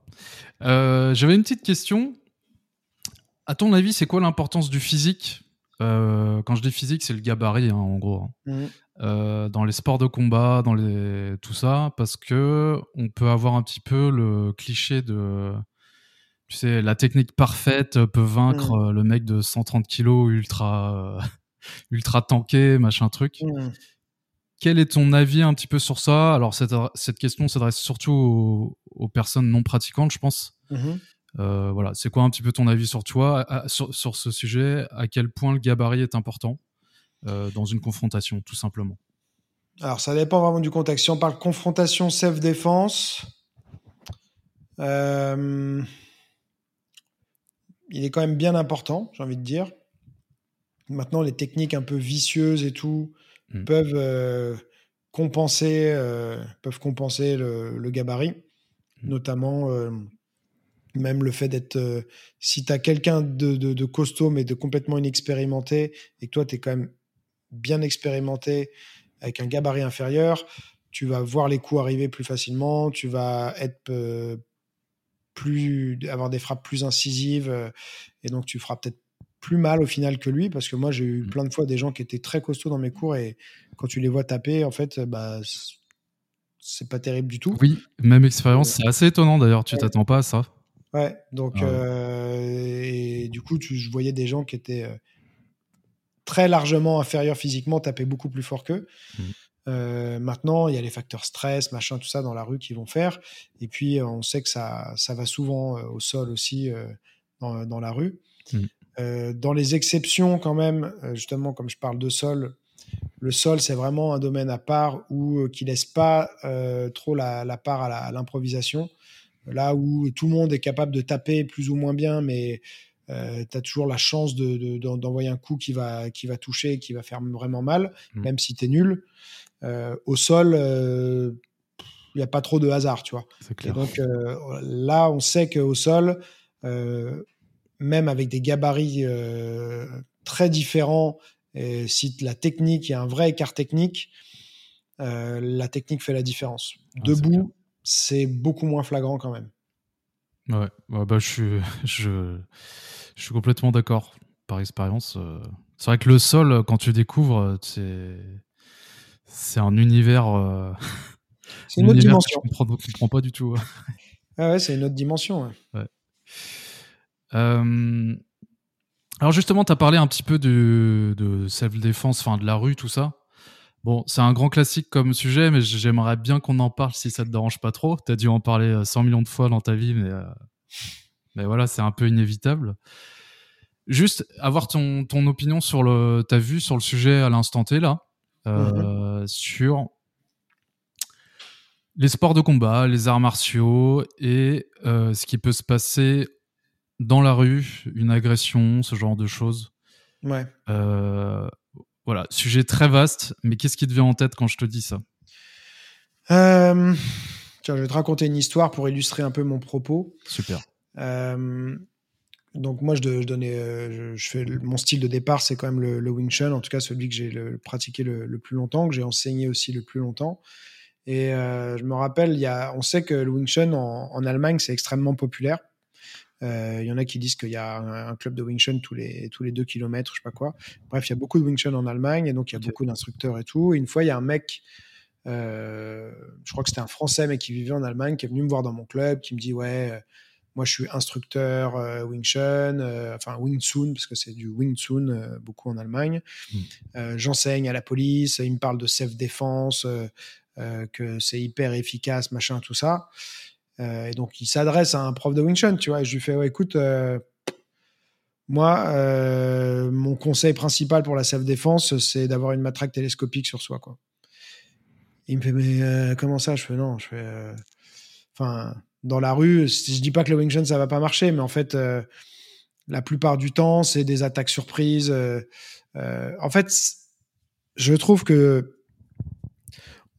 J'avais une petite question. À ton avis, c'est quoi l'importance du physique? Quand je dis physique, c'est le gabarit, hein, en gros. Hein. Mmh. Euh, dans les sports de combat, dans les tout ça, parce que on peut avoir un petit peu le cliché de, tu sais, la technique parfaite peut vaincre mm. euh, le mec de 130 kilos ultra ultra tanké, machin truc. Mm. Quel est ton avis un petit peu sur ça? Alors cette, cette question s'adresse surtout aux, personnes non pratiquantes, je pense. Mm-hmm. Euh, voilà, c'est quoi un petit peu ton avis sur toi, sur, sur, ce sujet? À quel point le gabarit est important? Euh, dans une confrontation, tout simplement Alors, ça dépend vraiment du contexte. Si on parle confrontation self-défense, euh, il est quand même bien important, j'ai envie de dire. Maintenant, les techniques un peu vicieuses et tout hmm. peuvent, euh, compenser, peuvent compenser le, gabarit, hmm. notamment même le fait d'être. si tu as quelqu'un de, de, costaud mais de complètement inexpérimenté et que toi, tu es quand même bien expérimenté avec un gabarit inférieur, tu vas voir les coups arriver plus facilement, tu vas être euh, plus avoir des frappes plus incisives euh, et donc tu feras peut-être plus mal au final que lui parce que moi j'ai eu mmh. plein de fois des gens qui étaient très costauds dans mes cours et quand tu les vois taper en fait bah c'est pas terrible du tout. Oui, même expérience, c'est assez étonnant d'ailleurs, tu t'attends pas à ça. Ouais, donc ah euh, et du coup tu, je voyais des gens qui étaient très largement inférieurs physiquement taper beaucoup plus fort qu'eux. Mmh. Euh, maintenant, il y a les facteurs stress, machin, tout ça dans la rue qui vont faire. Et puis, on sait que ça, ça va souvent euh, au sol aussi euh, dans, dans, la rue. Mmh. dans les exceptions, quand même, justement, comme je parle de sol, le sol, c'est vraiment un domaine à part où qui laisse pas trop la, la, part à l'improvisation. Là où tout le monde est capable de taper plus ou moins bien, mais euh, tu as toujours la chance d'envoyer un coup qui va, qui va toucher, qui va faire vraiment mal, mmh. même si tu es nul. Euh, au sol, il euh, n'y a pas trop de hasard, tu vois. donc là, on sait qu'au sol, même avec des gabarits très différents, et si la technique, il y a un vrai écart technique, la technique fait la différence. Ah, Debout, c'est beaucoup moins flagrant quand même. Ouais, bah, je je, je suis complètement d'accord. Par expérience, euh, c'est vrai que le sol, quand tu découvres, euh, c'est, c'est un univers. Euh, c'est une autre dimension. Tu ne comprends, pas du tout. ah ouais, c'est une autre dimension. alors justement, tu as parlé un petit peu de, de self-défense, enfin de la rue, tout ça. Bon, c'est un grand classique comme sujet, mais j'aimerais bien qu'on en parle si ça te dérange pas trop. Tu as dû en parler 100 euh, millions de fois dans ta vie, mais, euh, mais voilà, c'est un peu inévitable. Juste avoir ton, ton opinion sur le, ta vue sur le sujet à l'instant T là, euh, mhm. sur les sports de combat, les arts martiaux et ce qui peut se passer dans la rue, une agression, ce genre de choses. Ouais. Voilà, sujet très vaste, mais qu'est-ce qui te vient en tête quand je te dis ça? Euh, Tiens, je vais te raconter une histoire pour illustrer un peu mon propos. Super. Euh, donc moi, je, donnais, euh, je, fais mon style de départ, c'est quand même le, Wing Chun, en tout cas celui que j'ai pratiqué le, plus longtemps, que j'ai enseigné aussi le plus longtemps. Et je me rappelle, il y a, on sait que le Wing Chun en, en Allemagne, c'est extrêmement populaire. Il euh, y en a qui disent qu'il y a un, club de Wing Chun tous les, tous les deux kilomètres, je sais pas quoi. Bref, il y a beaucoup de Wing Chun en Allemagne et donc il y a beaucoup d'instructeurs et tout. Et une fois, il y a un mec, euh, je crois que c'était un Français, mais qui vivait en Allemagne, qui est venu me voir dans mon club, qui me dit Ouais, euh, moi je suis instructeur Wing Chun, enfin Wing Chun, parce que c'est du Wing Chun beaucoup en Allemagne. Hmm. J'enseigne à la police, il me parle de self-défense, que c'est hyper efficace, machin, tout ça. Euh, et donc, il s'adresse à un prof de Wing Chun, tu vois. Et je lui fais, ouais, écoute, euh, moi, euh, mon conseil principal pour la self-défense, c'est d'avoir une matraque télescopique sur soi, quoi. il me fait, mais comment ça? Je fais, non, je fais, enfin, dans la rue, je dis pas que le Wing Chun, ça va pas marcher, mais en fait, la plupart du temps, c'est des attaques surprises. en fait, je trouve que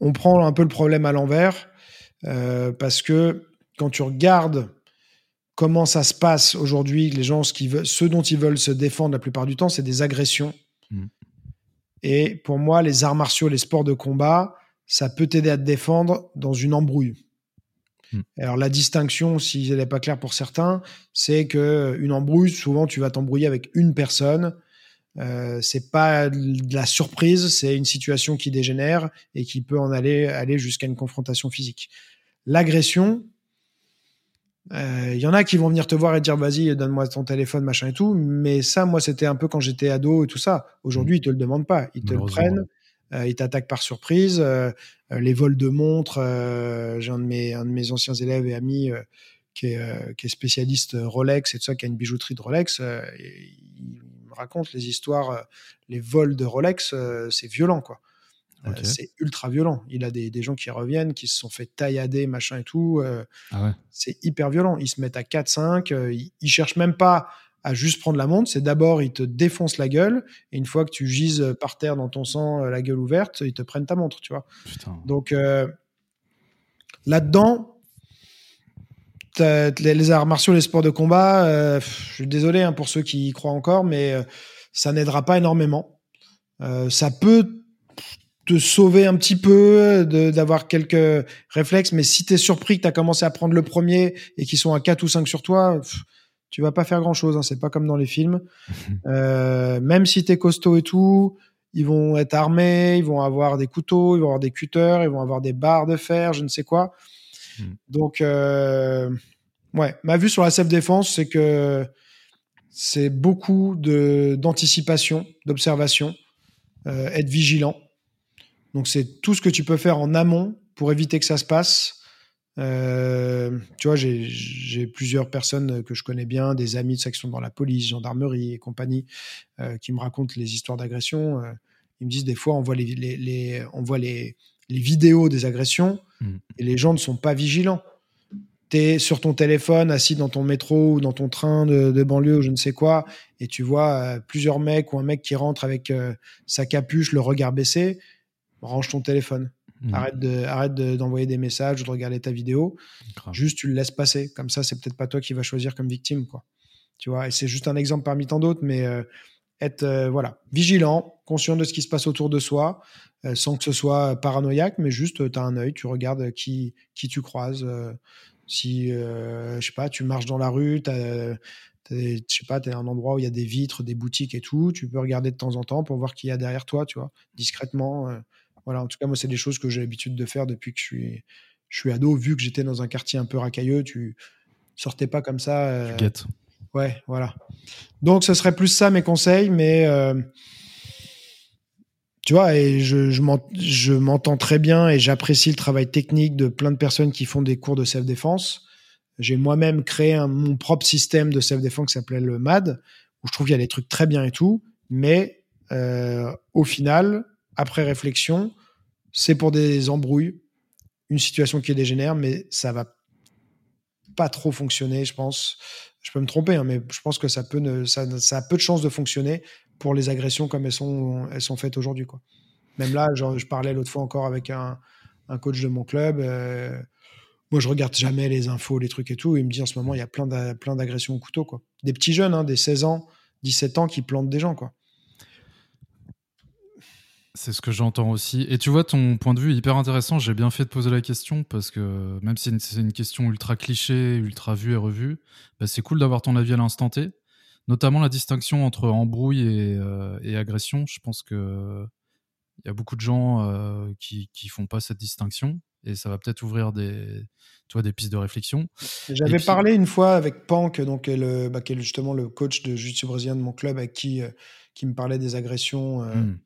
on prend un peu le problème à l'envers. parce que quand tu regardes comment ça se passe aujourd'hui, les gens, ce, qui veulent, ce dont ils veulent se défendre la plupart du temps, c'est des agressions. Mm. Et pour moi, les arts martiaux, les sports de combat, ça peut t'aider à te défendre dans une embrouille. Mm. Alors la distinction, si elle n'est pas claire pour certains, c'est que une embrouille, souvent tu vas t'embrouiller avec une personne. Euh, c'est pas de la surprise, c'est une situation qui dégénère et qui peut en aller aller jusqu'à une confrontation physique. L'agression, il euh, y en a qui vont venir te voir et dire vas-y donne-moi ton téléphone machin et tout mais ça moi c'était un peu quand j'étais ado et tout ça aujourd'hui ils te le demandent pas ils te le prennent euh, ils t'attaquent par surprise euh, les vols de montres j'ai un de mes un de mes anciens élèves et amis qui est, qui, est, spécialiste Rolex et tout ça qui a une bijouterie de Rolex il me raconte les histoires les vols de Rolex c'est violent quoi euh, c'est ultra violent. Il a des, gens qui reviennent, qui se sont fait taillader, machin et tout. Euh, ah c'est hyper violent. Ils se mettent à 4-5. Euh, ils, cherchent même pas à juste prendre la montre. C'est d'abord, ils te défoncent la gueule. Et une fois que tu gises par terre dans ton sang, la gueule ouverte, ils te prennent ta montre, tu vois. Donc, là-dedans, les, arts martiaux, les sports de combat, je suis désolé hein, pour ceux qui y croient encore, mais ça n'aidera pas énormément. ça peut te sauver un petit peu, d'avoir quelques réflexes. Mais si tu es surpris que tu as commencé à prendre le premier et qu'ils sont à 4 ou 5 sur toi, tu vas pas faire grand chose. Hein. C'est pas comme dans les films. euh, même si tu es costaud et tout, ils vont être armés, ils vont avoir des couteaux, ils vont avoir des cutters, ils vont avoir des barres de fer, je ne sais quoi. Hmm. Donc, euh, ouais, ma vue sur la self-défense, c'est que c'est beaucoup d'anticipation, d'observation, euh, être vigilant. Donc c'est tout ce que tu peux faire en amont pour éviter que ça se passe. Euh, tu vois, j'ai plusieurs personnes que je connais bien, des amis de section dans la police, gendarmerie et compagnie, euh, qui me racontent les histoires d'agression. Euh, ils me disent des fois, on voit les, les, on voit les, les, vidéos des agressions mmh. et les gens ne sont pas vigilants. Tu es sur ton téléphone, assis dans ton métro ou dans ton train de, de banlieue ou je ne sais quoi, et tu vois plusieurs mecs ou un mec qui rentre avec sa capuche, le regard baissé range ton téléphone. Mmh. Arrête de, arrête d'envoyer des messages ou de regarder ta vidéo. Juste, tu le laisses passer. Comme ça, c'est peut-être pas toi qui vas choisir comme victime, quoi. Tu vois, et c'est juste un exemple parmi tant d'autres, mais euh, être euh, voilà vigilant, conscient de ce qui se passe autour de soi, euh, sans que ce soit paranoïaque, mais juste tu as un œil, tu regardes qui qui tu croises. si je sais pas, tu marches dans la rue, tu je sais pas, tu es un endroit où il y a des vitres, des boutiques et tout, tu peux regarder de temps en temps pour voir qui y a derrière toi, tu vois, discrètement. Voilà, en tout cas, moi, c'est des choses que j'ai l'habitude de faire depuis que je suis, je suis ado. Vu que j'étais dans un quartier un peu racailleux, tu sortais pas comme ça. Euh... Tu Ouais, voilà. Donc, ce serait plus ça mes conseils, mais euh, tu vois, et je, je m'entends très bien et j'apprécie le travail technique de plein de personnes qui font des cours de self-défense. J'ai moi-même créé mon propre système de self-défense qui s'appelait le MAD, où je trouve qu'il y a des trucs très bien et tout, mais euh, au final, après réflexion, c'est pour des embrouilles, une situation qui dégénère, mais ça va pas trop fonctionner, je pense. Je peux me tromper, hein, mais je pense que ça, a peu de chances de fonctionner pour les agressions comme elles sont, faites aujourd'hui. Même là, je parlais l'autre fois encore avec un, coach de mon club. Euh, moi, je regarde jamais les infos, les trucs et tout. il me dit en ce moment, il y a plein d'agressions au couteau. Des petits jeunes, hein, des 16 ans, 17 ans qui plantent des gens. Quoi. C'est ce que j'entends aussi. Et tu vois, ton point de vue est hyper intéressant. J'ai bien fait de poser la question parce que même si c'est une question ultra cliché, ultra vue et revue, bah, c'est cool d'avoir ton avis à l'instant T. Notamment la distinction entre embrouille et, euh, agression. Je pense que il y a beaucoup de gens euh, qui, qui font pas cette distinction et ça va peut-être ouvrir des, tu des pistes de réflexion. J'avais parlé une fois avec Pank, donc, le, bah, qui est justement le coach de jiu-jitsu brésilien de mon club, avec qui, euh, qui me parlait des agressions. Mmh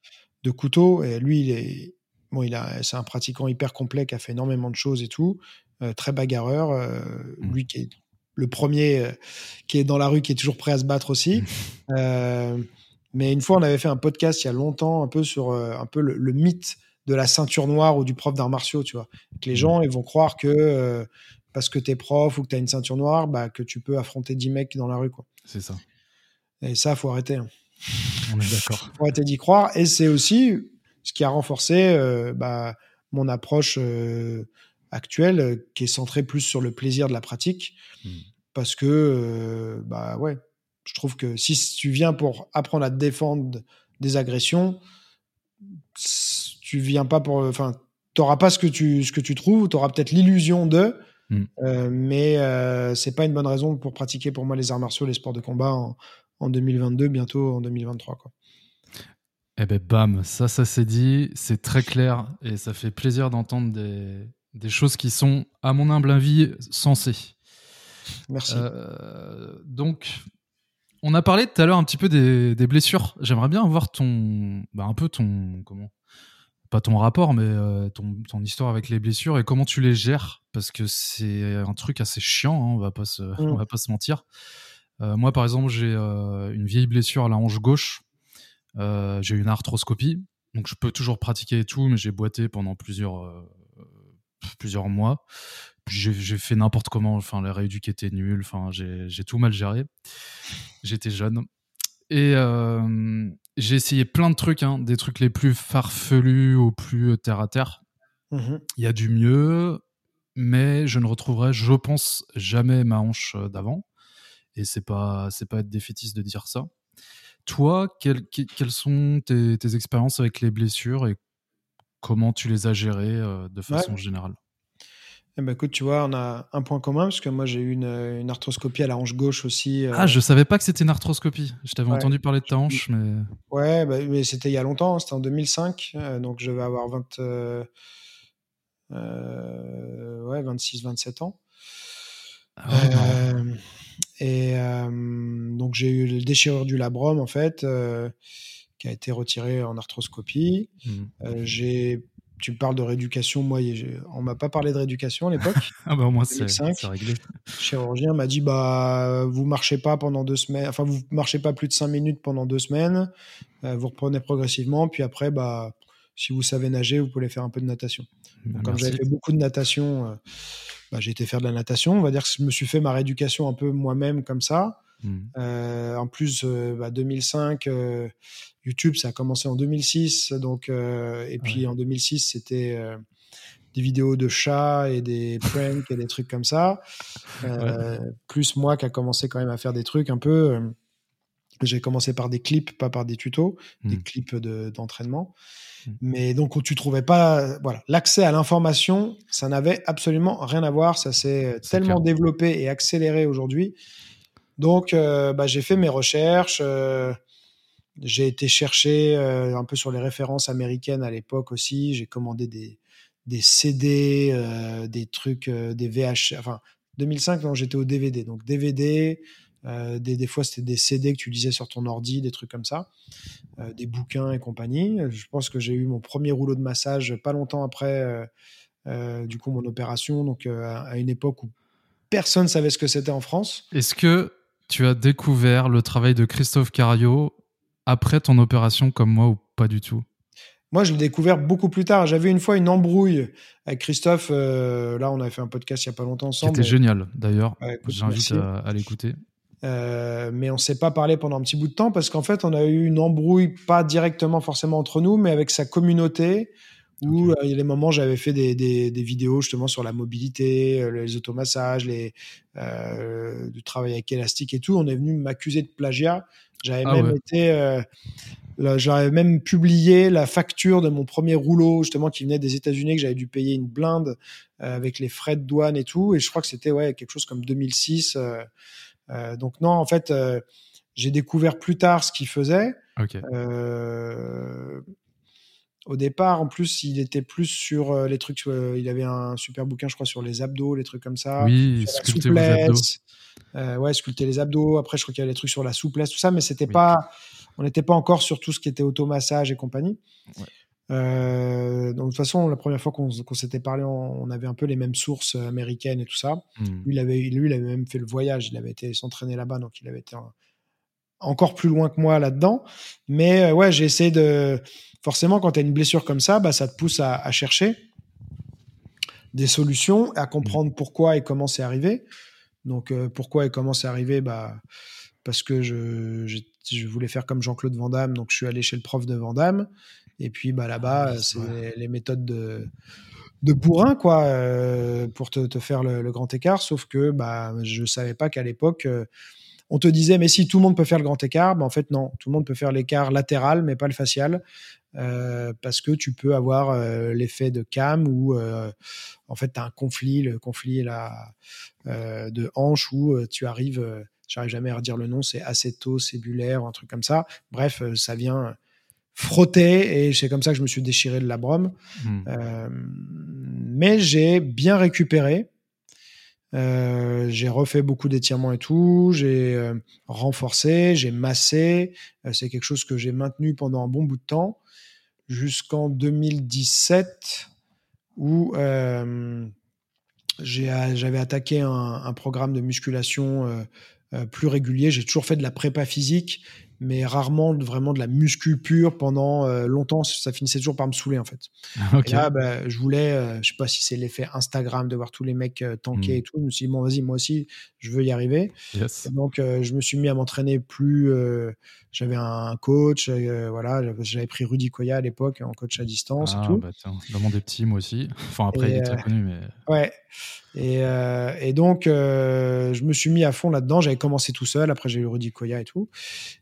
de couteau. Et lui, il est, bon, il a, c'est un pratiquant hyper complet qui a fait énormément de choses et tout, euh, très bagarreur. Euh, mmh. Lui qui est le premier euh, qui est dans la rue, qui est toujours prêt à se battre aussi. Mmh. mais une fois, on avait fait un podcast il y a longtemps, un peu sur un peu le, mythe de la ceinture noire ou du prof d'arts martiaux, tu vois. Que les mmh. gens, ils vont croire que parce que tu es prof ou que tu as une ceinture noire, bah, que tu peux affronter 10 mecs dans la rue, quoi. C'est ça. Et ça, faut arrêter. Hein. On est d'accord. Faut arrêter d'y croire. Et c'est aussi ce qui a renforcé euh, bah, mon approche euh, actuelle, euh, qui est centrée plus sur le plaisir de la pratique. Hmm. parce que, bah ouais, je trouve que si tu viens pour apprendre à te défendre des agressions, tu viens pas pour. Enfin, t'auras pas ce que tu, ce que tu trouves, tu auras peut-être l'illusion de, mm. euh, mais c'est pas une bonne raison pour pratiquer pour moi les arts martiaux, les sports de combat en, en 2022, bientôt en 2023. Quoi. Eh ben bam, ça, ça s'est dit, c'est très clair et ça fait plaisir d'entendre des, des, choses qui sont, à mon humble avis, sensées. Merci. Euh, donc, on a parlé tout à l'heure un petit peu des, des blessures. J'aimerais bien voir ton, bah, un peu ton, comment, pas ton rapport, mais euh, ton, ton, histoire avec les blessures et comment tu les gères, parce que c'est un truc assez chiant. Hein, on va pas se, on mm. va pas se mentir. Euh, moi, par exemple, j'ai euh, une vieille blessure à la hanche gauche. j'ai eu une arthroscopie, donc je peux toujours pratiquer et tout, mais j'ai boité pendant plusieurs plusieurs mois. J'ai fait n'importe comment. Enfin, la rééduque était nulle. Enfin, j'ai tout mal géré. J'étais jeune. Et euh, j'ai essayé plein de trucs, hein, des trucs les plus farfelus au plus terre à terre. Mmh Il y a du mieux, mais je ne retrouverai, je pense, jamais ma hanche euh, d'avant. Et c'est pas, c'est pas être défaitiste de dire ça. Toi, quelles sont tes, expériences avec les blessures et comment tu les as gérées euh, de façon générale? Eh ben écoute, tu vois, on a un point commun parce que moi j'ai eu une, une, arthroscopie à la hanche gauche aussi. Euh. Ah, je savais pas que c'était une arthroscopie. Je t'avais entendu parler de ta hanche, mais. Ouais, bah, mais c'était il y a longtemps, c'était en 2005, euh, donc je vais avoir 20, euh, ouais, 26, 27 ans. Ah et donc j'ai eu le déchirure du labrum en fait, qui a été retiré en arthroscopie. Mmh. j'ai tu parles de rééducation. Moi, on m'a pas parlé de rééducation à l'époque. ah bah moi c'est réglé. Le chirurgien m'a dit bah vous marchez pas pendant deux semaines, enfin vous marchez pas plus de cinq minutes pendant deux semaines. Euh, vous reprenez progressivement, puis après bah si vous savez nager, vous pouvez faire un peu de natation. Bah, comme j'avais fait beaucoup de natation, euh, bah, j'ai été faire de la natation. On va dire que je me suis fait ma rééducation un peu moi-même comme ça. Mmh. Euh, en plus, 2005, bah, YouTube, ça a commencé en 2006. Donc, euh, et puis en 2006, c'était euh, des vidéos de chats et des pranks et des trucs comme ça. Euh, plus moi qui a commencé quand même à faire des trucs un peu. j'ai commencé par des clips, pas par des tutos, des hmm. clips d'entraînement. Hmm. Mais donc, tu trouvais pas. Voilà, l'accès à l'information, ça n'avait absolument rien à voir. Ça s'est tellement développé et accéléré aujourd'hui. Donc, bah, j'ai fait mes recherches. J'ai été chercher euh, un peu sur les références américaines à l'époque aussi. J'ai commandé des, des CD, euh, des trucs, euh, des VH. Enfin, 2005, non, j'étais au DVD. Donc DVD, des, des, fois c'était des CD que tu lisais sur ton ordi, des trucs comme ça, des bouquins et compagnie. Je pense que j'ai eu mon premier rouleau de massage pas longtemps après, du coup, mon opération. Donc à une époque où personne savait ce que c'était en France. Est-ce que tu as découvert le travail de Christophe Cario après ton opération comme moi ou pas du tout? Moi, je l'ai découvert beaucoup plus tard. J'avais une fois une embrouille avec Christophe. Euh, là, on avait fait un podcast il n'y a pas longtemps ensemble. C'était génial, d'ailleurs. J'invite à, l'écouter. Euh, mais on s'est pas parlé pendant un petit bout de temps parce qu'en fait, on a eu une embrouille, pas directement forcément entre nous, mais avec sa communauté. Où euh, il y a des moments, j'avais fait des, des, vidéos justement sur la mobilité, les automassages, les, du travail avec élastique et tout. On est venu m'accuser de plagiat j'avais ah même été, euh, j'avais même publié la facture de mon premier rouleau justement qui venait des États-Unis que j'avais dû payer une blinde euh, avec les frais de douane et tout. Et je crois que c'était ouais quelque chose comme 2006. Euh, euh, donc non, en fait, euh, j'ai découvert plus tard ce qu'il faisait. au départ, en plus, il était plus sur les trucs. il avait un super bouquin, je crois, sur les abdos, les trucs comme ça. Oui, sculpter les abdos. Euh, ouais, sculpter les abdos. Après, je crois qu'il y avait des trucs sur la souplesse, tout ça, mais c'était pas, on n'était pas encore sur tout ce qui était automassage et compagnie. Euh, donc de toute façon, la première fois qu'on s'était parlé, on, avait un peu les mêmes sources américaines et tout ça. Hmm. Lui, il avait, lui, il avait même fait le voyage, il avait été s'entraîner là-bas, donc il avait été encore plus loin que moi là-dedans. Mais euh, ouais, j'ai essayé de. Forcément, quand tu as une blessure comme ça, bah, ça te pousse à, chercher des solutions, à comprendre pourquoi et comment c'est arrivé. Donc euh, pourquoi et comment c'est arrivé bah, Parce que je, je, voulais faire comme Jean-Claude Van Damme, donc je suis allé chez le prof de Van Damme. Et puis bah, là-bas, ah c'est les, méthodes de, de bourrin quoi pour te, te faire le, le, grand écart. Sauf que bah je savais pas qu'à l'époque on te disait, mais si tout le monde peut faire le grand écart, ben en fait, non, tout le monde peut faire l'écart latéral, mais pas le facial, euh, parce que tu peux avoir euh, l'effet de cam où, euh, en fait, tu as un conflit, le conflit là, de hanche où tu arrives, j'arrive jamais à redire le nom, c'est acéto-cellulaire ou un truc comme ça. Bref, ça vient frotter et c'est comme ça que je me suis déchiré de la brome. Hmm. mais j'ai bien récupéré. Euh, j'ai refait beaucoup d'étirements et tout, j'ai euh, renforcé, j'ai massé. Euh, c'est quelque chose que j'ai maintenu pendant un bon bout de temps, jusqu'en 2017, où j'avais attaqué un, un, programme de musculation plus régulier. J'ai toujours fait de la prépa physique, mais rarement vraiment de la muscu pure pendant euh, longtemps. Ça finissait toujours par me saouler en fait. Et là, bah, je voulais, euh, je sais pas si c'est l'effet Instagram de voir tous les mecs euh, tanker hmm. et tout. Je me suis dit bon, vas-y, moi aussi, je veux y arriver. donc, je me suis mis à m'entraîner plus. j'avais un coach, voilà, j'avais pris Rudy Koya à l'époque en coach à distance et ah, tout. Bah tiens, dans mon des petits, moi aussi. Enfin après, il est très connu, mais. Ouais. Et, euh, et donc, euh, je me suis mis à fond là-dedans. J'avais commencé tout seul. Après, j'ai eu Rudy Koya et tout.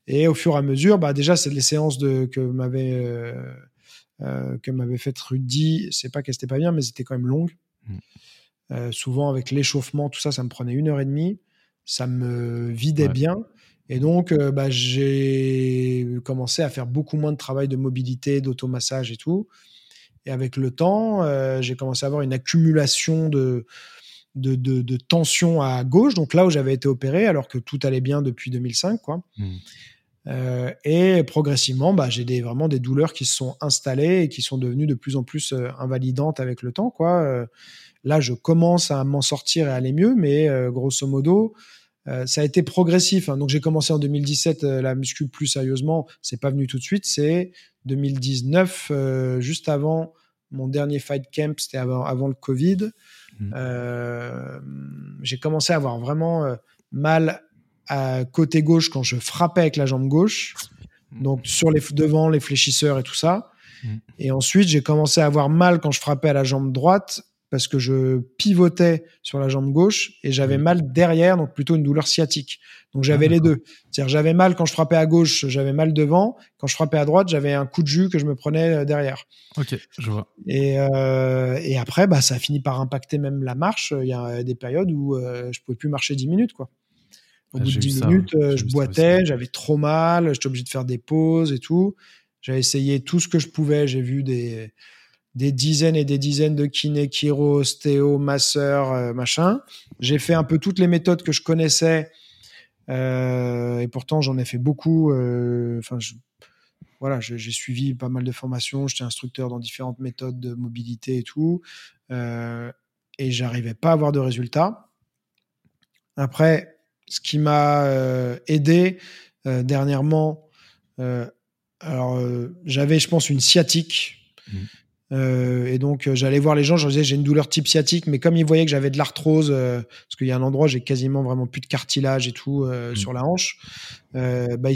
Et au fur et à mesure, bah, déjà, c'est les séances de, que m'avait euh, euh que m'avait fait Rudy. C'est pas qu'elles étaient pas bien, mais c'était quand même longues. Mm. Euh, souvent, avec l'échauffement, tout ça, ça me prenait une heure et demie. Ça me vidait bien. Et donc, euh, bah, j'ai commencé à faire beaucoup moins de travail de mobilité, d'automassage et tout. Et avec le temps, j'ai commencé à avoir une accumulation de, de, de, tension à gauche, donc là où j'avais été opéré, alors que tout allait bien depuis 2005, quoi. Mmh. Euh, et progressivement, bah, j'ai des, vraiment des douleurs qui se sont installées et qui sont devenues de plus en plus euh, invalidantes avec le temps, quoi. Euh, là, je commence à m'en sortir et à aller mieux, mais grosso modo, ça a été progressif. Hein. Donc j'ai commencé en 2017 la muscu plus sérieusement. C'est pas venu tout de suite. C'est 2019, juste avant mon dernier fight camp, c'était avant, avant le Covid. Mmh. Euh, j'ai commencé à avoir vraiment euh, mal à côté gauche quand je frappais avec la jambe gauche, mmh. donc sur les devant les fléchisseurs et tout ça. Mmh. Et ensuite, j'ai commencé à avoir mal quand je frappais à la jambe droite parce que je pivotais sur la jambe gauche et j'avais mal derrière, donc plutôt une douleur sciatique. Donc j'avais ah, les deux. C'est-à-dire j'avais mal quand je frappais à gauche, j'avais mal devant. Quand je frappais à droite, j'avais un coup de jus que je me prenais euh, derrière. Ok, je vois. Et, euh, et après, bah, ça a fini par impacter même la marche. Il y a des périodes où euh, je pouvais plus marcher 10 minutes, quoi. Au ah, bout de 10 minutes, euh, je boitais, j'avais trop mal, j'étais obligé de faire des pauses et tout. J'avais essayé tout ce que je pouvais. J'ai vu des des dizaines et des dizaines de kinés, chiro, ostéo, masseurs, euh, machin. J'ai fait un peu toutes les méthodes que je connaissais euh, et pourtant j'en ai fait beaucoup. Euh, enfin, voilà, j'ai suivi pas mal de formations. J'étais instructeur dans différentes méthodes de mobilité et tout, et j'arrivais pas à avoir de résultats. Après, ce qui m'a aidé dernièrement, alors j'avais, je pense, une sciatique. Mmh. Euh, et donc euh, j'allais voir les gens, je leur disais j'ai une douleur type sciatique, mais comme ils voyaient que j'avais de l'arthrose, euh, parce qu'il y a un endroit j'ai quasiment vraiment plus de cartilage et tout mmh. sur la hanche, bah,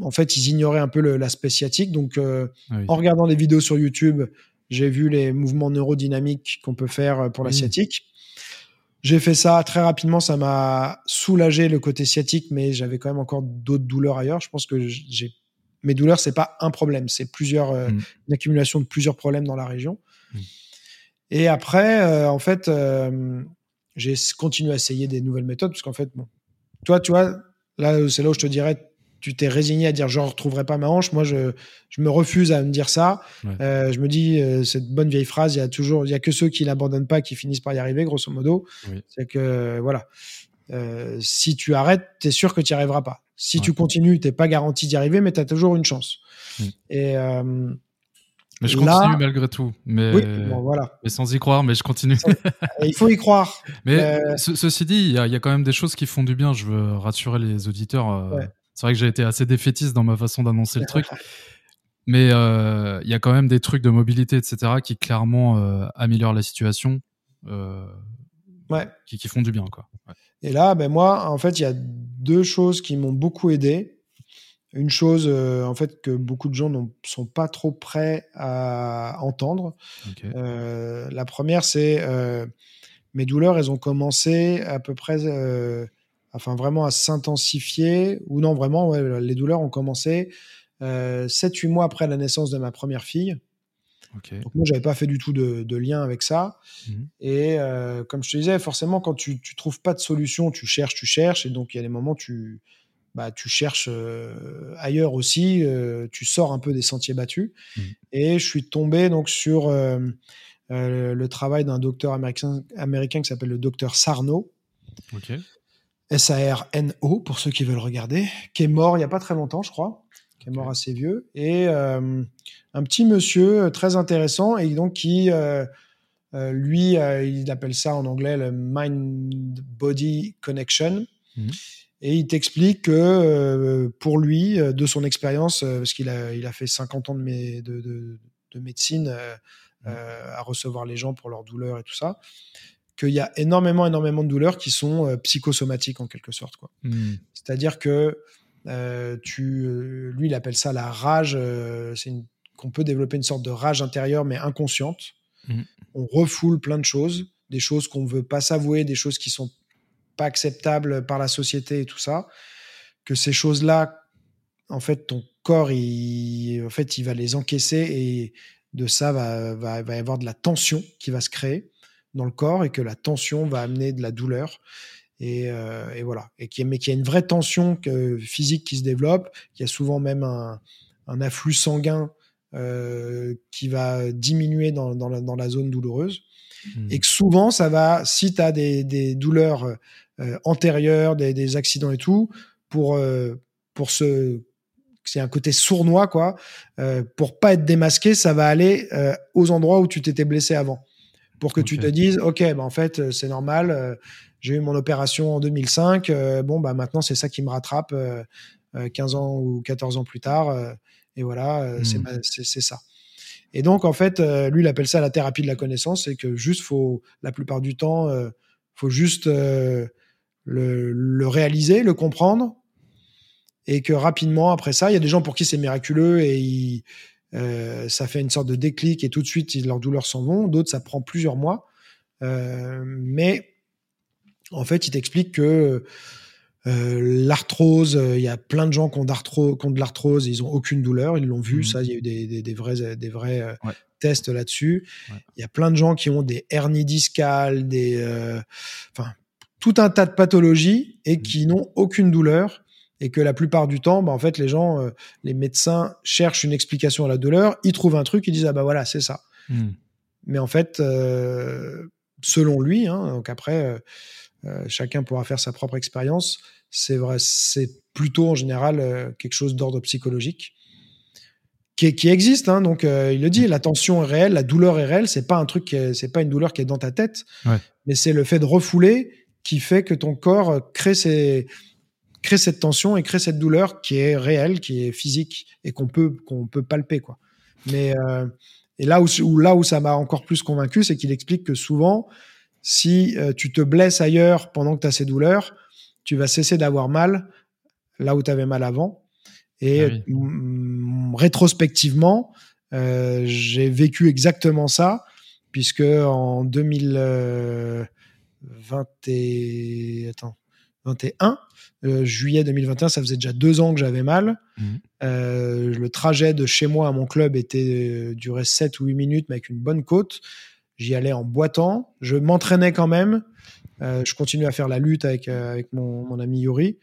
en fait ils ignoraient un peu l'aspect sciatique. Donc ah en regardant des vidéos sur YouTube, j'ai vu les mouvements neurodynamiques qu'on peut faire pour la mmh. sciatique. J'ai fait ça très rapidement, ça m'a soulagé le côté sciatique, mais j'avais quand même encore d'autres douleurs ailleurs. Je pense que j'ai mes douleurs, c'est pas un problème, c'est plusieurs, euh, mm. une accumulation de plusieurs problèmes dans la région. Mm. Et après, euh, en fait, euh, j'ai continué à essayer des nouvelles méthodes parce qu'en fait, bon, toi, tu vois, là, c'est là où je te dirais, tu t'es résigné à dire je ne retrouverai pas ma hanche. Moi, je, je me refuse à me dire ça. je me dis cette bonne vieille phrase, il y a toujours, il y a que ceux qui l'abandonnent pas qui finissent par y arriver, grosso modo. C'est que voilà, si tu arrêtes, tu es sûr que tu n'y arriveras pas. Si tu continues, tu n'es pas garanti d'y arriver, mais tu as toujours une chance. Mm. Et. Euh, mais je continue malgré tout. Mais, voilà. mais sans y croire, mais je continue. il faut y croire. Mais euh, ceci dit, il y, a quand même des choses qui font du bien. Je veux rassurer les auditeurs. Euh, c'est vrai que j'ai été assez défaitiste dans ma façon d'annoncer le truc. Mais il y a quand même des trucs de mobilité, etc., qui clairement améliorent la situation. Ouais. Qui, qui, font du bien, quoi. Et là, ben moi, en fait, il y a deux choses qui m'ont beaucoup aidé. une chose en fait que beaucoup de gens ne sont pas trop prêts à entendre. la première, c'est mes douleurs, elles ont commencé à peu près, enfin vraiment à s'intensifier, ou non, vraiment, les douleurs ont commencé 7-8 mois après la naissance de ma première fille. Donc moi, j'avais pas fait du tout de, lien avec ça. Mhm. Et euh, comme je te disais, forcément, quand tu, tu trouves pas de solution, tu cherches, tu cherches. Et donc, il y a des moments, tu, bah, tu cherches euh, ailleurs aussi. Euh, tu sors un peu des sentiers battus. Mhm. Et je suis tombé donc sur le travail d'un docteur américain, américain qui s'appelle le docteur Sarno. S-A-R-N-O, pour ceux qui veulent regarder, qui est mort il y a pas très longtemps, je crois qui est mort assez vieux, et un petit monsieur euh, très intéressant, et donc qui, euh, lui, il appelle ça en anglais le mind-body connection. Mhm. Et il t'explique que pour lui, de son expérience, parce qu'il a, il a fait 50 ans de, de, de, médecine mhm. à recevoir les gens pour leurs douleurs et tout ça, qu'il y a énormément, énormément de douleurs qui sont psychosomatiques en quelque sorte. Quoi. Mhm. C'est-à-dire que euh, tu, euh, lui, il appelle ça la rage. Euh, c'est qu'on peut développer une sorte de rage intérieure, mais inconsciente. Mhm. On refoule plein de choses, des choses qu'on ne veut pas s'avouer, des choses qui sont pas acceptables par la société et tout ça. Que ces choses-là, en fait, ton corps, il, en fait, il va les encaisser et de ça va, va, va y avoir de la tension qui va se créer dans le corps et que la tension va amener de la douleur. Euh, et, voilà. Et qui, mais qu'il y a une vraie tension physique qui se développe, qu'il y a souvent même un, afflux sanguin euh, qui va diminuer dans, la, zone douloureuse. Hmm. Et que souvent, ça va, si tu as des, douleurs euh, antérieures, des, accidents et tout, pour, pour ce. C'est un côté sournois, quoi. pour pas être démasqué, ça va aller aux endroits où tu t'étais blessé avant. Pour que tu te dises, OK, bah, en fait, c'est normal j'ai eu mon opération en 2005. Euh, bon, bah maintenant, c'est ça qui me rattrape 15 euh, euh, ans ou 14 ans plus tard. Et voilà, hmm. c'est ça. Et donc, en fait, lui, il appelle ça la thérapie de la connaissance. C'est que juste, faut, la plupart du temps, faut juste le, le, réaliser, le comprendre. Et que rapidement, après ça, il y a des gens pour qui c'est miraculeux et ça fait une sorte de déclic et tout de suite, leurs douleurs s'en vont. D'autres, ça prend plusieurs mois. mais en fait, il t'explique que euh, l'arthrose, euh, il y a plein de gens qui ont, de l'arthrose, ils ont aucune douleur, ils l'ont vu, mmh. ça, il y a eu des, vrais, des vrais euh, tests là-dessus. Il y a plein de gens qui ont des hernies discales, des, enfin, tout un tas de pathologies et mmh. qui n'ont aucune douleur. Et que la plupart du temps, bah, en fait, les gens, les médecins cherchent une explication à la douleur, ils trouvent un truc, ils disent ah bah voilà, c'est ça. Mmh. Mais en fait, selon lui, hein, donc après euh, chacun pourra faire sa propre expérience. C'est vrai, c'est plutôt en général euh, quelque chose d'ordre psychologique qui, qui existe. Hein, donc euh, il le dit, la tension est réelle, la douleur est réelle. C'est pas un truc, c'est pas une douleur qui est dans ta tête, mais c'est le fait de refouler qui fait que ton corps crée ces crée cette tension et crée cette douleur qui est réelle, qui est physique et qu'on peut qu'on peut palper quoi. Mais et là où, là où ça m'a encore plus convaincu, c'est qu'il explique que souvent si euh, tu te blesses ailleurs pendant que tu as ces douleurs, tu vas cesser d'avoir mal là où tu avais mal avant. Et ah rétrospectivement, euh, j'ai vécu exactement ça, puisque en 2021, euh, juillet 2021, ça faisait déjà deux ans que j'avais mal. Mmh. le trajet de chez moi à mon club était durait 7 ou 8 minutes, mais avec une bonne côte. J'y allais en boitant. Je m'entraînais quand même. Euh, je continue à faire la lutte avec, euh, avec mon, ami Yuri.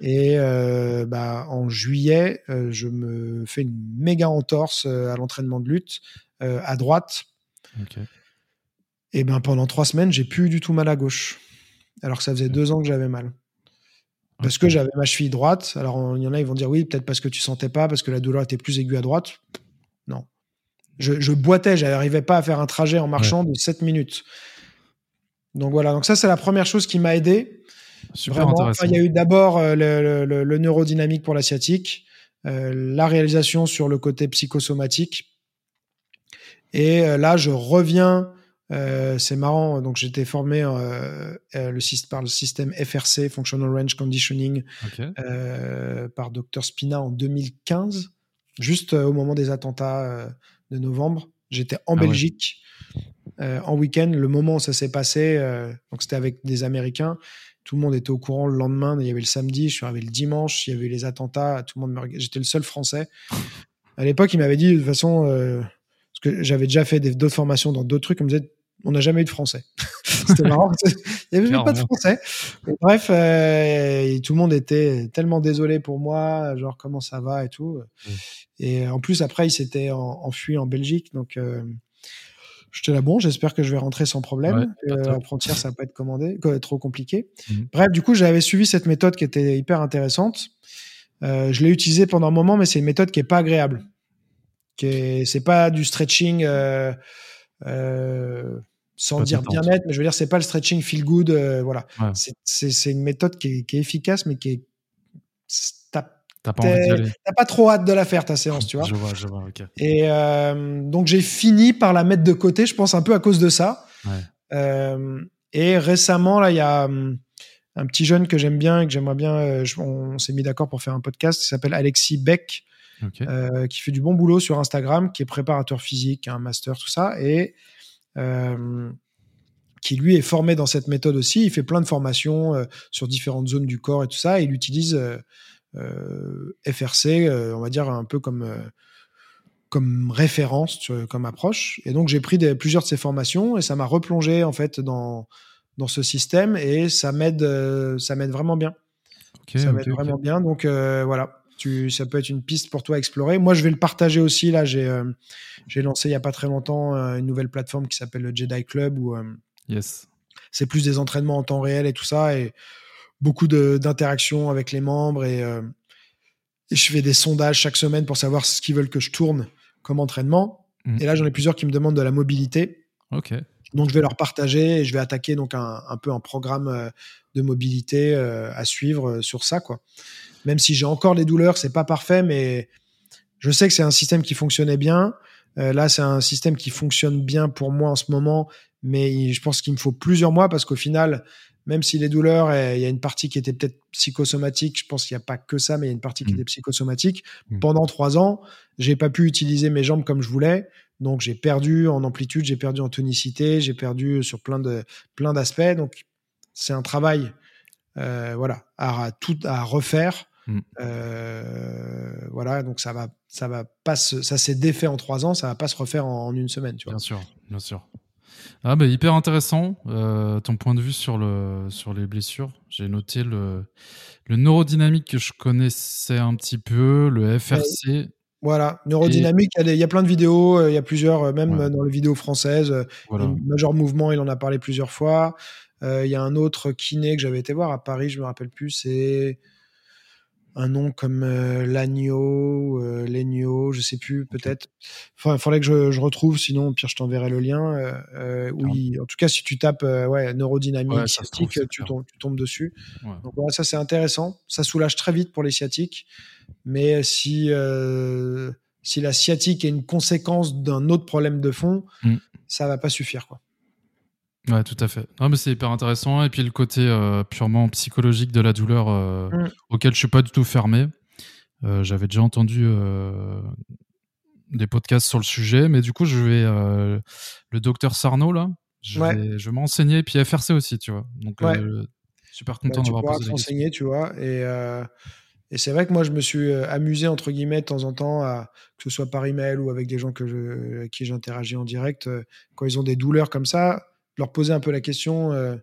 Et euh, bah, en juillet, je me fais une méga entorse à l'entraînement de lutte à droite. Et ben pendant trois semaines, j'ai plus du tout mal à gauche. Alors que ça faisait deux ans que j'avais mal. Parce que j'avais ma cheville droite. Alors il y en a, ils vont dire oui, peut-être parce que tu sentais pas, parce que la douleur était plus aiguë à droite. Non, je, je boitais, j'arrivais pas à faire un trajet en marchant de 7 minutes. Donc voilà, donc ça c'est la première chose qui m'a aidé. Super intéressant. il y a eu d'abord euh, le, le, neurodynamique pour la sciatique, euh, la réalisation sur le côté psychosomatique. Et euh, là, je reviens Euh, c'est marrant, donc j'étais formé le, par le système FRC, Functional Range Conditioning, par Dr Spina en 2015, juste au moment des attentats de novembre. J'étais en ah Belgique en week-end, le moment où ça s'est passé, donc c'était avec des Américains. Tout le monde était au courant le lendemain. Il y avait le samedi, je suis arrivé le dimanche. Il y avait les attentats. Tout le monde J'étais le seul Français. À l'époque, il m'avait dit de toute façon, parce que j'avais déjà fait d'autres formations dans d'autres trucs. Il me disait on n'a jamais eu de français. C'était marrant. Il n'y avait pas de français. bref, euh, tout le monde était tellement désolé pour moi, genre comment ça va et tout. Mm. Et en plus, après, il s'était enfui en Belgique. Donc, euh, j'étais là, bon, j'espère que je vais rentrer sans problème. Euh, la frontière, ça va pas être commandé, trop compliqué. Mm. Bref, du coup, j'avais suivi cette méthode qui était hyper intéressante. je l'ai utilisée pendant un moment, mais c'est une méthode qui est pas agréable. C'est pas du stretching. Euh, sans dire bien-être, mais je veux dire, c'est pas le stretching feel good. Euh, voilà. C'est une méthode qui est, efficace, mais qui est. T'as pas trop hâte de la faire, ta séance, tu vois. Je vois, je vois, ok. Et euh, donc, j'ai fini par la mettre de côté, je pense, un peu à cause de ça. et récemment, là, il y a hum, un petit jeune que j'aime bien et que j'aimerais bien. on, s'est mis d'accord pour faire un podcast qui s'appelle Alexis Beck. qui fait du bon boulot sur Instagram, qui est préparateur physique, un master, tout ça, et euh, qui lui est formé dans cette méthode aussi. Il fait plein de formations euh, sur différentes zones du corps et tout ça. Et il utilise euh, FRC, on va dire un peu comme comme référence, comme approche. Et donc j'ai pris des, plusieurs de ces formations et ça m'a replongé en fait dans dans ce système et ça m'aide ça m'aide vraiment bien. ça m'aide vraiment bien. Donc voilà, tu, ça peut être une piste pour toi à explorer. Moi, je vais le partager aussi. Là, j'ai euh, lancé il n'y a pas très longtemps euh, une nouvelle plateforme qui s'appelle le Jedi Club où euh, yes. c'est plus des entraînements en temps réel et tout ça et beaucoup d'interactions avec les membres et, et, je fais des sondages chaque semaine pour savoir ce qu'ils veulent que je tourne comme entraînement. Mm. Et là, j'en ai plusieurs qui me demandent de la mobilité. Ok. Donc, je vais leur partager et je vais attaquer donc un, un peu un programme de mobilité à suivre sur ça, quoi même si j'ai encore les douleurs, c'est pas parfait, mais je sais que c'est un système qui fonctionnait bien. Euh, là, c'est un système qui fonctionne bien pour moi en ce moment, mais je pense qu'il me faut plusieurs mois parce qu'au final, même si les douleurs, il y a une partie qui était peut-être psychosomatique, je pense qu'il n'y a pas que ça, mais il y a une partie qui mmh. était psychosomatique. Mmh. Pendant trois ans, j'ai pas pu utiliser mes jambes comme je voulais, donc j'ai perdu en amplitude, j'ai perdu en tonicité, j'ai perdu sur plein de plein d'aspects. Donc c'est un travail, euh, voilà, à tout à refaire Mm. Euh, voilà, donc ça va, ça va pas, ça s'est défait en trois ans, ça va pas se refaire en, une semaine, tu vois. Bien sûr, bien sûr. Ah bah hyper intéressant euh, ton point de vue sur le sur les blessures. J'ai noté le le neurodynamique que je connaissais un petit peu, le FRC. Voilà, neurodynamique, il, y a plein de vidéos, euh, il y a plusieurs, même dans les vidéos françaises. Voilà. Major Mouvement, il en a parlé plusieurs fois. il y a un autre kiné que j'avais été voir à Paris, je me rappelle plus, c'est un nom comme euh, l'agneau, euh, l'agneau, je sais plus, peut-être. Enfin, il faudrait que je, je, retrouve, sinon, pire, je t'enverrai le lien. Euh, euh oui, en tout cas, si tu tapes ouais, neurodynamique sciatique, tu, tombes, tu, tombes, dessus. Donc, voilà, ça, c'est intéressant. Ça soulage très vite pour les sciatiques. Mais si, si la sciatique est une conséquence d'un autre problème de fond, ça mm. ça va pas suffire, quoi. Ouais, tout à fait. Non, mais c'est hyper intéressant. Et puis le côté euh, purement psychologique de la douleur euh, mm. auquel je suis pas du tout fermé. Euh, j'avais déjà entendu des podcasts sur le sujet, mais du coup, je vais le docteur Sarno là. Je vais, je vais m'enseigner, puis FRC aussi, tu vois. Donc, super content d'avoir posé t'enseigner, tu vois. Et, et c'est vrai que moi, je me suis amusé entre guillemets de temps en temps, à, que ce soit par email ou avec des gens que je, avec qui j'interagis en direct, quand ils ont des douleurs comme ça leur poser un peu la question euh,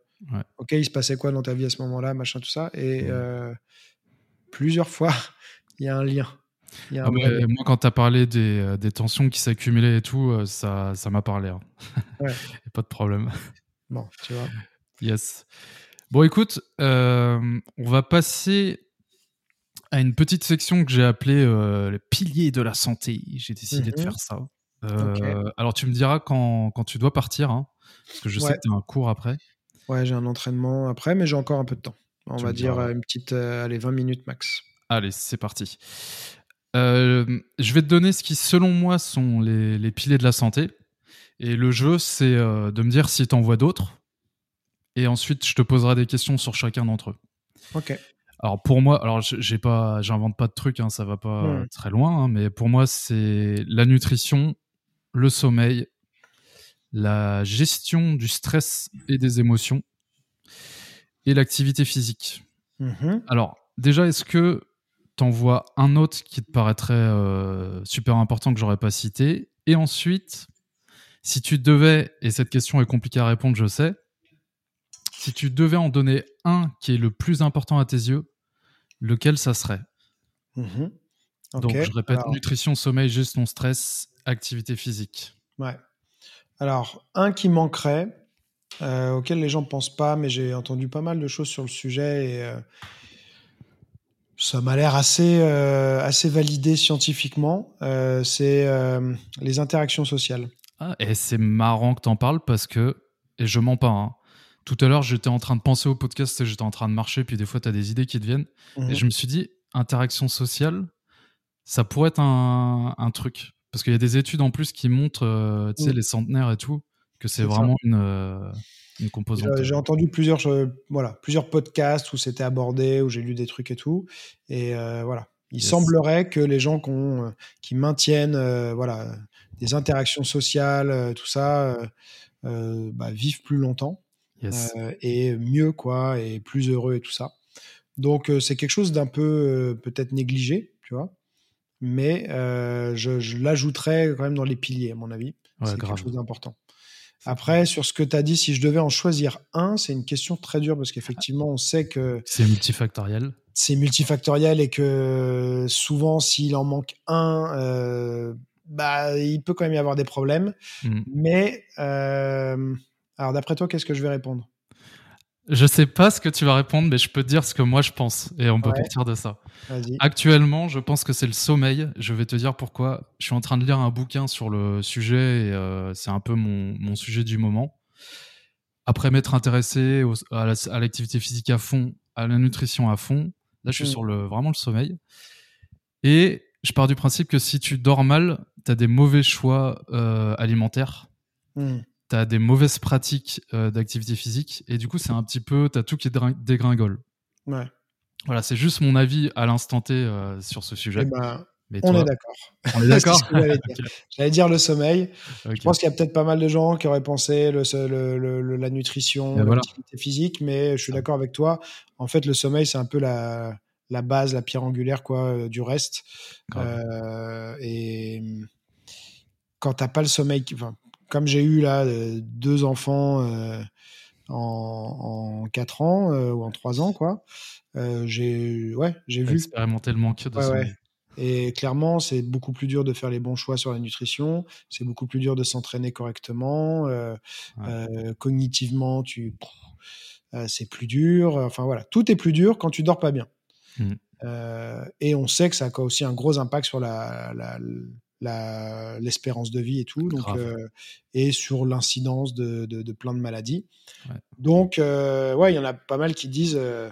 Ok, il se passait quoi dans ta vie à ce moment-là, machin, tout ça. Et euh, plusieurs fois, il y a un lien. Ah, moi, quand tu as parlé des, euh, des tensions qui s'accumulaient et tout, ça m'a parlé. Hein. pas de problème. Bon, tu vois. Yes. Bon, écoute, on va passer à une petite section que j'ai appelée les piliers de la santé. J'ai décidé de mhm. faire ça. Alors, tu me diras quand, quand tu dois partir. Hein. Parce que je sais que tu as un cours après. Ouais, j'ai un entraînement après, mais j'ai encore un peu de temps. On va dire une petite, euh, allez, 20 minutes max. Allez, c'est parti. Euh, je vais te donner ce qui, selon moi, sont les, les, piliers de la santé. Et le jeu, c'est de me dire si tu en vois d'autres. Et ensuite, je te poserai des questions sur chacun d'entre eux. Ok. Alors pour moi, alors j'ai pas, j'invente pas de trucs, hein, ça va pas Hmm. très loin, hein, mais pour moi c'est la nutrition, le sommeil, la gestion du stress et des émotions et l'activité physique. Mhm. Alors déjà, est-ce que t'en vois un autre qui te paraîtrait euh, super important que j'aurais pas cité? Et ensuite, si tu devais, et cette question est compliquée à répondre, je sais, si tu devais en donner un qui est le plus important à tes yeux, lequel ça serait? Mhm. Donc, je répète, Alors, nutrition, sommeil, gestion, stress, activité physique. ouais. Alors, un qui manquerait, euh, auquel les gens ne pensent pas, mais j'ai entendu pas mal de choses sur le sujet et euh, ça m'a l'air assez, euh, assez validé scientifiquement. c'est les interactions sociales. Ah, et c'est marrant que t'en parles parce que, et je mens pas, hein, tout à l'heure, j'étais en train de penser au podcast, et j'étais en train de marcher, puis des fois, tu as des idées qui te viennent. Mhm. Et je me suis dit, interaction sociale, ça pourrait être un, un truc. Parce qu'il y a des études en plus qui montrent, euh, tu sais, Mm. les centenaires et tout, que c'est ça. vraiment une, euh, une composante. J'ai entendu plusieurs, voilà, plusieurs podcasts où c'était abordé, où j'ai lu des trucs et tout. Et euh, voilà, il Yes. semblerait que les gens euh, qui maintiennent voilà, des interactions sociales, tout ça, bah, vivent plus longtemps Yes. euh, et mieux, quoi, et plus heureux et tout ça. Donc euh, c'est quelque chose d'un peu euh, peut-être négligé, tu vois. Mais euh, je, je l'ajouterais quand même dans les piliers, à mon avis. Ouais, c'est quelque chose d'important. Après, sur ce que tu as dit, si je devais en choisir un, c'est une question très dure parce qu'effectivement, on sait que C'est multifactoriel. c'est multifactoriel et que souvent, s'il en manque un, euh, bah, il peut quand même y avoir des problèmes. Mm. Mais, euh, alors d'après toi, qu'est-ce que je vais répondre? Je sais pas ce que tu vas répondre, mais je peux te dire ce que moi je pense. Et on peut Ouais. partir de ça. Actuellement, je pense que c'est le sommeil. Je vais te dire pourquoi. Je suis en train de lire un bouquin sur le sujet et euh, c'est un peu mon, mon sujet du moment. Après m'être intéressé au- à la- à l'activité physique à fond, à la nutrition à fond, là je suis Mm. sur le, vraiment le sommeil. Et je pars du principe que si tu dors mal, tu as des mauvais choix euh, alimentaires, Hmm. Tu as des mauvaises pratiques euh, d'activité physique et du coup c'est un petit peu, tu as tout qui dégring- dégringole. Ouais. Voilà, c'est juste mon avis à l'instant T euh, sur ce sujet. Eh ben, Mais on toi, est d'accord. on est d'accord j'allais dire. Le sommeil. Ok. Je pense qu'il y a peut-être pas mal de gens qui auraient pensé le, le- le- le- la nutrition, Et voilà. l'activité physique, mais je suis d'accord avec toi. En fait, le sommeil, c'est un peu la, la base, la pierre angulaire quoi, euh, du reste. Euh, et quand t'as pas le sommeil, enfin, comme j'ai eu là euh, deux enfants euh, en, en 4 ans euh, ou en 3 ans, quoi, j'ai ouais, j'ai vu. expérimenter le manque de Ouais. Et clairement, c'est beaucoup plus dur de faire les bons choix sur la nutrition. C'est beaucoup plus dur de s'entraîner correctement. Ouais. cognitivement, tu, c'est plus dur. Enfin voilà, tout est plus dur quand tu dors pas bien. Euh, et on sait que ça a aussi un gros impact sur la- l'espérance de vie et tout, donc euh, et sur l'incidence de, de- de plein de maladies. Ouais. Donc euh, ouais, il y en a pas mal qui disent. euh,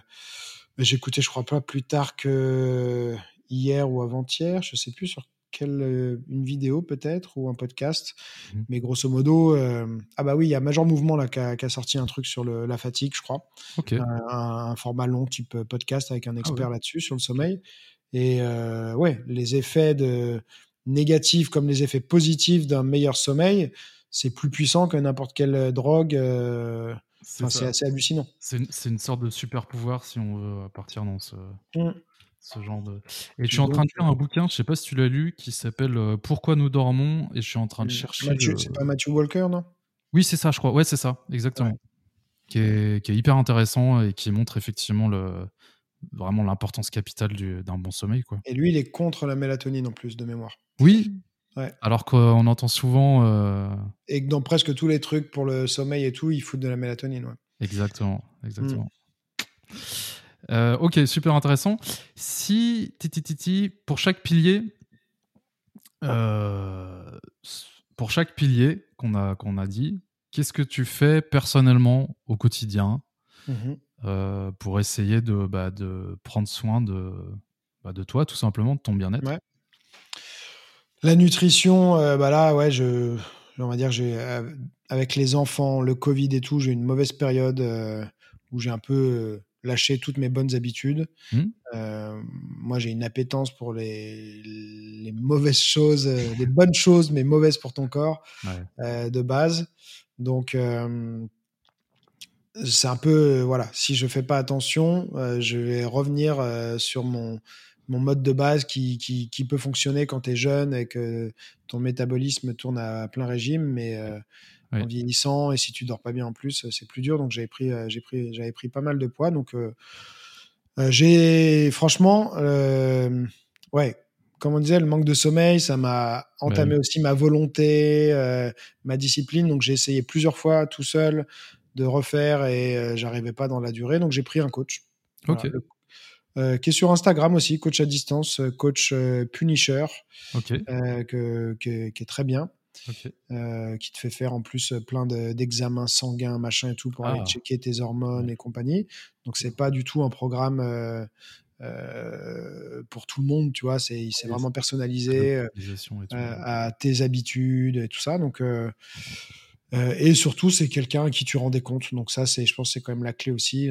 j'ai écouté, je crois pas plus tard que hier ou avant-hier, je sais plus sur quelle une vidéo peut-être ou un podcast, Mhm. mais grosso modo, euh, ah bah oui, il y a Major Mouvement là qui a, qui a sorti un truc sur le- la fatigue, je crois, un, un format long type podcast avec un expert Ah ouais. là-dessus sur le sommeil. Et euh, ouais, les effets de négatifs comme les effets positifs d'un meilleur sommeil, c'est plus puissant que n'importe quelle euh, drogue. euh, C'est Enfin, assez hallucinant. C'est une, sorte de super pouvoir si on veut partir dans ce, Mm. ce genre de. Et je suis en train de lire un bouquin, je sais pas si tu l'as lu, qui s'appelle euh, Pourquoi nous dormons et je suis en train de chercher. Matthew- le- Mm. C'est pas Matthew Walker, non? Oui, c'est ça, je crois. Ouais, c'est ça, exactement. Qui, est, qui est hyper intéressant et qui montre effectivement le, vraiment l'importance capitale du- d'un bon sommeil. Quoi. Et lui, il est contre la mélatonine en plus de mémoire. Oui, Ouais. alors qu'on entend souvent. euh, Et que dans presque tous les trucs pour le sommeil et tout, ils foutent de la mélatonine. Ouais. Exactement, exactement. Euh, ok, super intéressant. Si, titi, titi, pour chaque pilier, euh, pour chaque pilier qu'on a, qu'on a dit, qu'est-ce que tu fais personnellement au quotidien Mhm. Euh, pour essayer de, bah, de prendre soin de, bah, de toi, tout simplement, de ton bien-être Ouais. La nutrition, euh, bah là, ouais, je, on va dire, j'ai avec les enfants, le Covid et tout, j'ai une mauvaise période où j'ai un peu lâché toutes mes bonnes habitudes. Mmh. moi, j'ai une appétence pour les, les mauvaises choses, les bonnes choses, mais mauvaises pour ton corps de base. Donc, c'est un peu, voilà, si je fais pas attention, je vais revenir sur mon, mon mode de base qui, qui, qui peut fonctionner quand tu es jeune et que ton métabolisme tourne à plein régime, mais en vieillissant et si tu dors pas bien en plus, c'est plus dur. Donc j'avais pris, j'ai pris, j'avais pris pas mal de poids. Donc j'ai franchement, ouais, comme on disait, le manque de sommeil, ça m'a entamé aussi ma volonté, ma discipline. Donc j'ai essayé plusieurs fois tout seul de refaire et j'arrivais pas dans la durée. Donc j'ai pris un coach. Ok. Euh, qui est sur Instagram aussi, coach à distance, euh, coach euh, Punisher, que, qui est très bien. qui te fait faire en plus plein d'examens sanguins, machin et tout, pour aller ah. checker tes hormones et compagnie. Donc, c'est pas du tout un programme pour tout le monde, tu vois. C'est vraiment personnalisé à tes habitudes et tout ça. Donc, et surtout, c'est quelqu'un à qui tu rends des comptes. Donc, ça, je pense c'est quand même la clé aussi.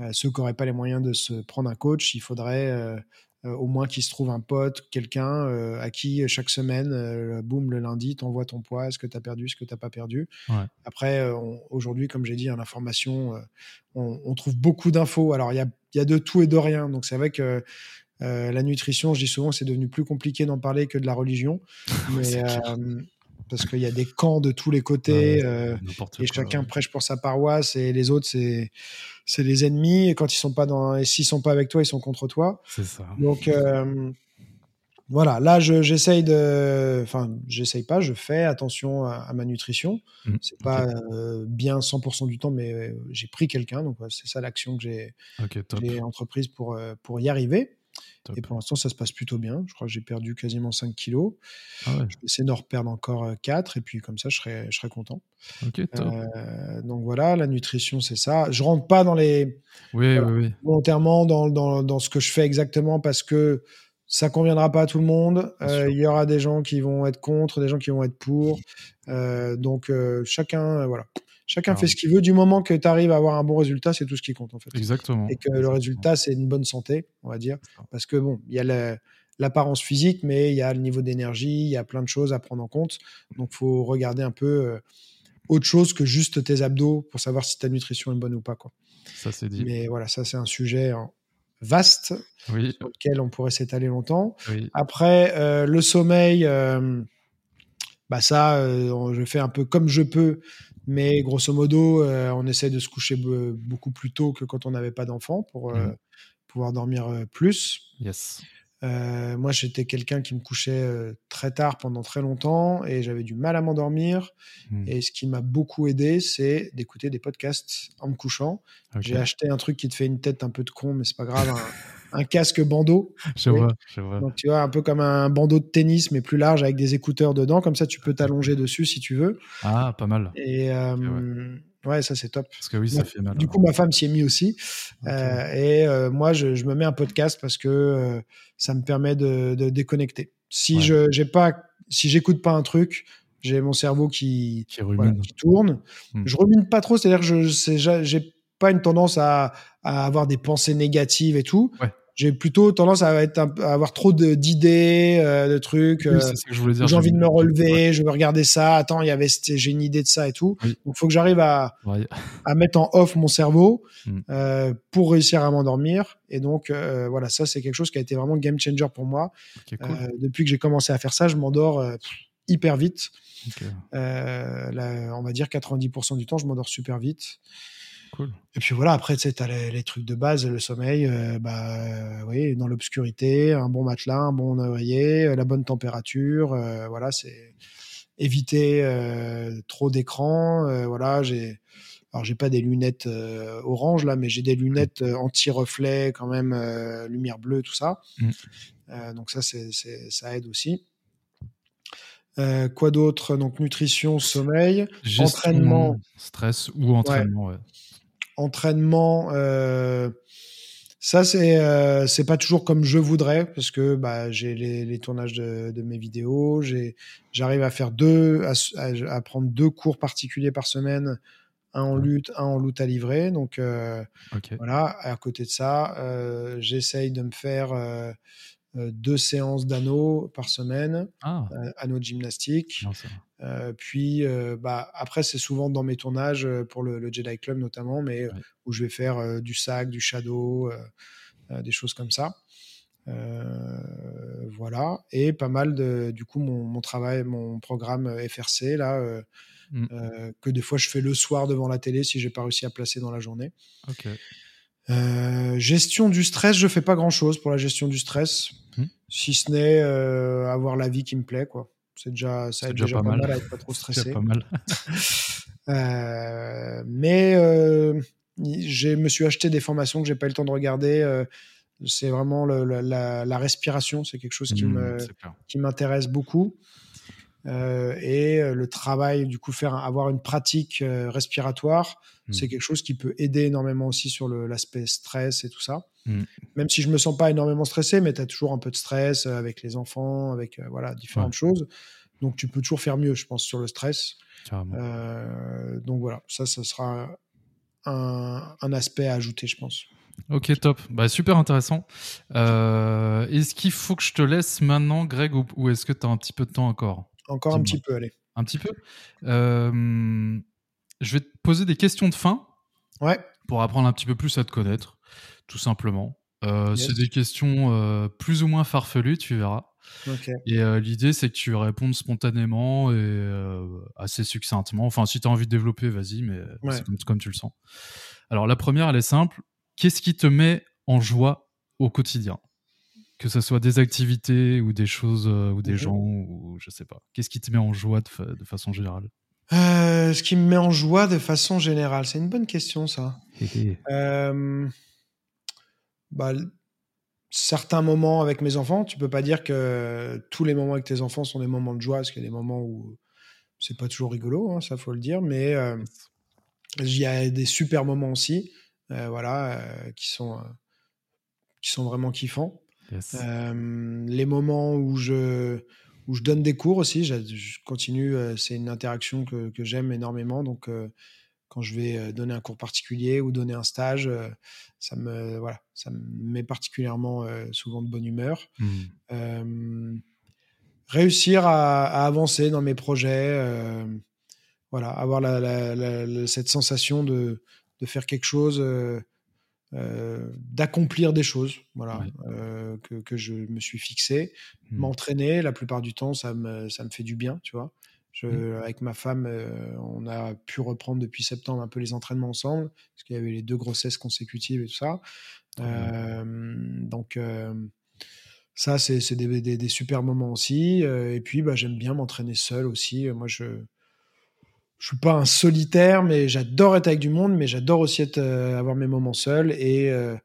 Euh, ceux qui n'auraient pas les moyens de se prendre un coach, il faudrait euh, euh, au moins qu'il se trouve un pote, quelqu'un à qui chaque semaine, boum, le lundi, t'envoies ton poids, est-ce que tu as perdu, est-ce que tu n'as pas perdu. Après, aujourd'hui, comme j'ai dit, en l'information, on, trouve beaucoup d'infos. Alors, il y a, y a, de tout et de rien. Donc, c'est vrai que la nutrition, je dis souvent, c'est devenu plus compliqué d'en parler que de la religion. Mais, parce qu'il y a des camps de tous les côtés euh, et chacun prêche pour sa paroisse et les autres c'est c'est les ennemis et quand ils sont pas dans et s'ils sont pas avec toi ils sont contre toi. C'est ça. Donc euh, voilà, là j'essaye de, enfin j'essaye pas, je fais attention à, ma nutrition. Mmh, c'est pas euh, bien 100% du temps, mais j'ai pris quelqu'un, donc c'est ça l'action que j'ai entreprise pour pour y arriver. Et pour l'instant, ça se passe plutôt bien. Je crois que j'ai perdu quasiment 5 kilos. Ah Je vais essayer d'en reperdre encore 4 euh, et puis comme ça, je serai, je serai content. Euh, donc voilà, la nutrition, c'est ça. Je rentre pas dans les. Oui, oui, oui. Volontairement dans, dans, dans, ce que je fais exactement parce que ça conviendra pas à tout le monde. Euh, il y aura des gens qui vont être contre, des gens qui vont être pour. donc chacun, voilà. Chacun fait ce qu'il veut. Du moment que tu arrives à avoir un bon résultat, c'est tout ce qui compte en fait. Exactement. Et que le résultat, c'est une bonne santé, on va dire. Parce que bon, il y a l'apparence physique, mais il y a le niveau d'énergie, il y a plein de choses à prendre en compte. Donc, faut regarder un peu euh, autre chose que juste tes abdos pour savoir si ta nutrition est bonne ou pas. Quoi. Ça, c'est dit. Mais voilà, ça, c'est un sujet vaste oui. sur lequel on pourrait s'étaler longtemps. Après, euh, le sommeil, euh, bah ça, je fais un peu comme je peux mais grosso modo, euh, on essaie de se coucher beaucoup plus tôt que quand on n'avait pas d'enfant pour euh, mmh. pouvoir dormir euh, plus. Yes. moi, j'étais quelqu'un qui me couchait très tard pendant très longtemps et j'avais du mal à m'endormir. Mmh. Et ce qui m'a beaucoup aidé, c'est d'écouter des podcasts en me couchant. J'ai acheté un truc qui te fait une tête un peu de con, mais c'est pas grave. un casque bandeau. Je vois, je vois. Donc, tu vois, un peu comme un bandeau de tennis, mais plus large avec des écouteurs dedans. Comme ça, tu peux t'allonger dessus si tu veux. Ah, pas mal. Et euh, ouais. ça, c'est top. Parce que oui, ça fait mal. Du coup, ma femme s'y est mise aussi. Euh, et euh, moi, je, me mets un podcast parce que ça me permet de, déconnecter. Si je j'ai pas, si j'écoute pas un truc, j'ai mon cerveau qui, qui, tourne. Hmm. Je rumine pas trop, c'est-à-dire que je j'ai pas une tendance à, à, avoir des pensées négatives et tout. Ouais j'ai plutôt tendance à, être à avoir trop d'idées, de, de, trucs. Oui, euh, que je voulais dire. J'ai envie de me relever, je veux regarder ça. Attends, il y avait, j'ai une idée de ça et tout. Donc, il faut que j'arrive à, à mettre en off mon cerveau mm. euh, pour réussir à m'endormir. Et donc, euh, voilà, ça, c'est quelque chose qui a été vraiment game changer pour moi. cool. Euh, depuis que j'ai commencé à faire ça, je m'endors euh, hyper vite. Là, on va dire 90% du temps, je m'endors super vite. Et puis voilà, après, tu sais, as les, trucs de base, le sommeil, euh, bah, euh, oui, dans l'obscurité, un bon matelas, un bon oreiller, euh, la bonne température, voilà, c'est éviter trop d'écran, voilà, j'ai, alors j'ai pas des lunettes orange là, mais j'ai des lunettes anti-reflet quand même, lumière bleue, tout ça. Mmh. donc ça, c'est, ça aide aussi. quoi d'autre? Donc nutrition, sommeil, entraînement, stress ou entraînement. Ouais entraînement, euh, Ça, c'est euh, c'est pas toujours comme je voudrais parce que bah, j'ai les, les, tournages de, de, mes vidéos. J'arrive à faire deux, à, à, prendre deux cours particuliers par semaine, un en lutte, un en lutte à livrer. Donc euh, voilà. À côté de ça, j'essaye de me faire deux séances d'anneaux par semaine, ah. Euh, anneaux de gymnastique. Euh, puis bah, après, c'est souvent dans mes tournages pour le, Jedi Club notamment, mais où je vais faire du sac, du shadow, des choses comme ça. voilà. Et pas mal de, du coup, mon, travail, mon programme FRC, là, mmh. que des fois je fais le soir devant la télé si j'ai pas réussi à placer dans la journée. Euh, gestion du stress, je fais pas grand chose pour la gestion du stress, hmm. si ce n'est euh, avoir la vie qui me plaît, quoi. C'est déjà, ça aide déjà, pas, mal. à être pas trop stressé. pas mal. euh, mais euh, je me suis acheté des formations que j'ai pas eu le temps de regarder. C'est vraiment le, la, la, respiration, c'est quelque chose qui hmm, me qui m'intéresse beaucoup. Euh, et euh, le travail, du coup, faire avoir une pratique euh, respiratoire, hmm. c'est quelque chose qui peut aider énormément aussi sur l'aspect stress et tout ça. Hmm. Même si je me sens pas énormément stressé, mais tu as toujours un peu de stress avec les enfants, avec voilà différentes choses. Donc tu peux toujours faire mieux, je pense, sur le stress. donc voilà, ça, ça sera un, un, aspect à ajouter, je pense. Ok, top. Bah, super intéressant. est-ce qu'il faut que je te laisse maintenant, Greg, ou est-ce que tu as un petit peu de temps encore? Encore un petit peu, allez. Un petit peu euh, Je vais te poser des questions de fin. Ouais. Pour apprendre un petit peu plus à te connaître, tout simplement. Euh, c'est des questions euh, plus ou moins farfelues, tu verras. Et l'idée, c'est que tu répondes spontanément et assez succinctement. Enfin, si tu as envie de développer, vas-y, mais c'est comme, comme, tu le sens. Alors, la première, elle est simple. Qu'est-ce qui te met en joie au quotidien? Que ce soit des activités ou des choses euh, ou des mhm. gens ou je sais pas. Qu'est-ce qui te met en joie de, façon générale? Euh, Ce qui me met en joie de façon générale, c'est une bonne question ça. euh, bah, certains moments avec mes enfants, tu peux pas dire que tous les moments avec tes enfants sont des moments de joie, parce qu'il y a des moments où c'est pas toujours rigolo, hein, ça faut le dire, mais il y a des super moments aussi, voilà, qui sont qui sont vraiment kiffants. Euh, les moments où je, où je donne des cours aussi, je, continue, euh, c'est une interaction que, que j'aime énormément. Donc, euh, quand je vais donner un cours particulier ou donner un stage, ça me, voilà, ça me met particulièrement souvent de bonne humeur. Mmh. réussir à, à, avancer dans mes projets, voilà, avoir la, la, cette sensation de, de, faire quelque chose euh, d'accomplir des choses voilà, euh, que, que, je me suis fixé. Mmh. M'entraîner, la plupart du temps, ça me, ça me fait du bien, tu vois. Je, mmh. Avec ma femme, euh, on a pu reprendre depuis septembre un peu les entraînements ensemble, parce qu'il y avait les deux grossesses consécutives et tout ça. donc, ça, c'est des, des, des, super moments aussi. et puis, bah, j'aime bien m'entraîner seul aussi. Moi, je je suis pas un solitaire, mais j'adore être avec du monde, mais j'adore aussi être, euh, avoir mes moments seuls. Et euh,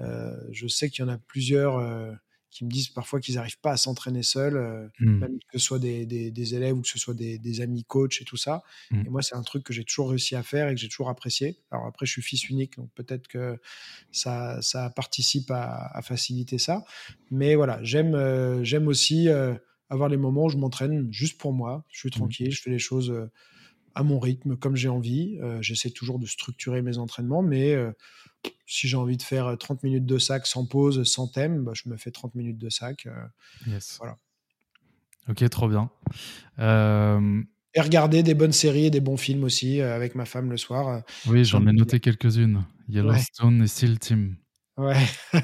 euh, je sais qu'il y en a plusieurs qui me disent parfois qu'ils n'arrivent pas à s'entraîner seuls, hmm. même que ce soit des, des, des, élèves ou que ce soit des, des amis coachs et tout ça. Hmm. Et moi, c'est un truc que j'ai toujours réussi à faire et que j'ai toujours apprécié. Alors après, je suis fils unique, donc peut-être que ça, ça participe à, à faciliter ça. Mais voilà, j'aime j'aime aussi avoir les moments où je m'entraîne juste pour moi. Je suis hmm. tranquille, je fais les choses à mon rythme, comme j'ai envie. Euh, j'essaie toujours de structurer mes entraînements, mais euh, si j'ai envie de faire 30 euh, minutes de sac sans pause, sans thème, bah, je me fais 30 minutes de sac. yes. Voilà. Ok, trop bien. Et regarder des bonnes séries et des bons films aussi avec ma femme le soir. Oui, j'en ai noté quelques-unes. Yellowstone et Seal Team. Ouais.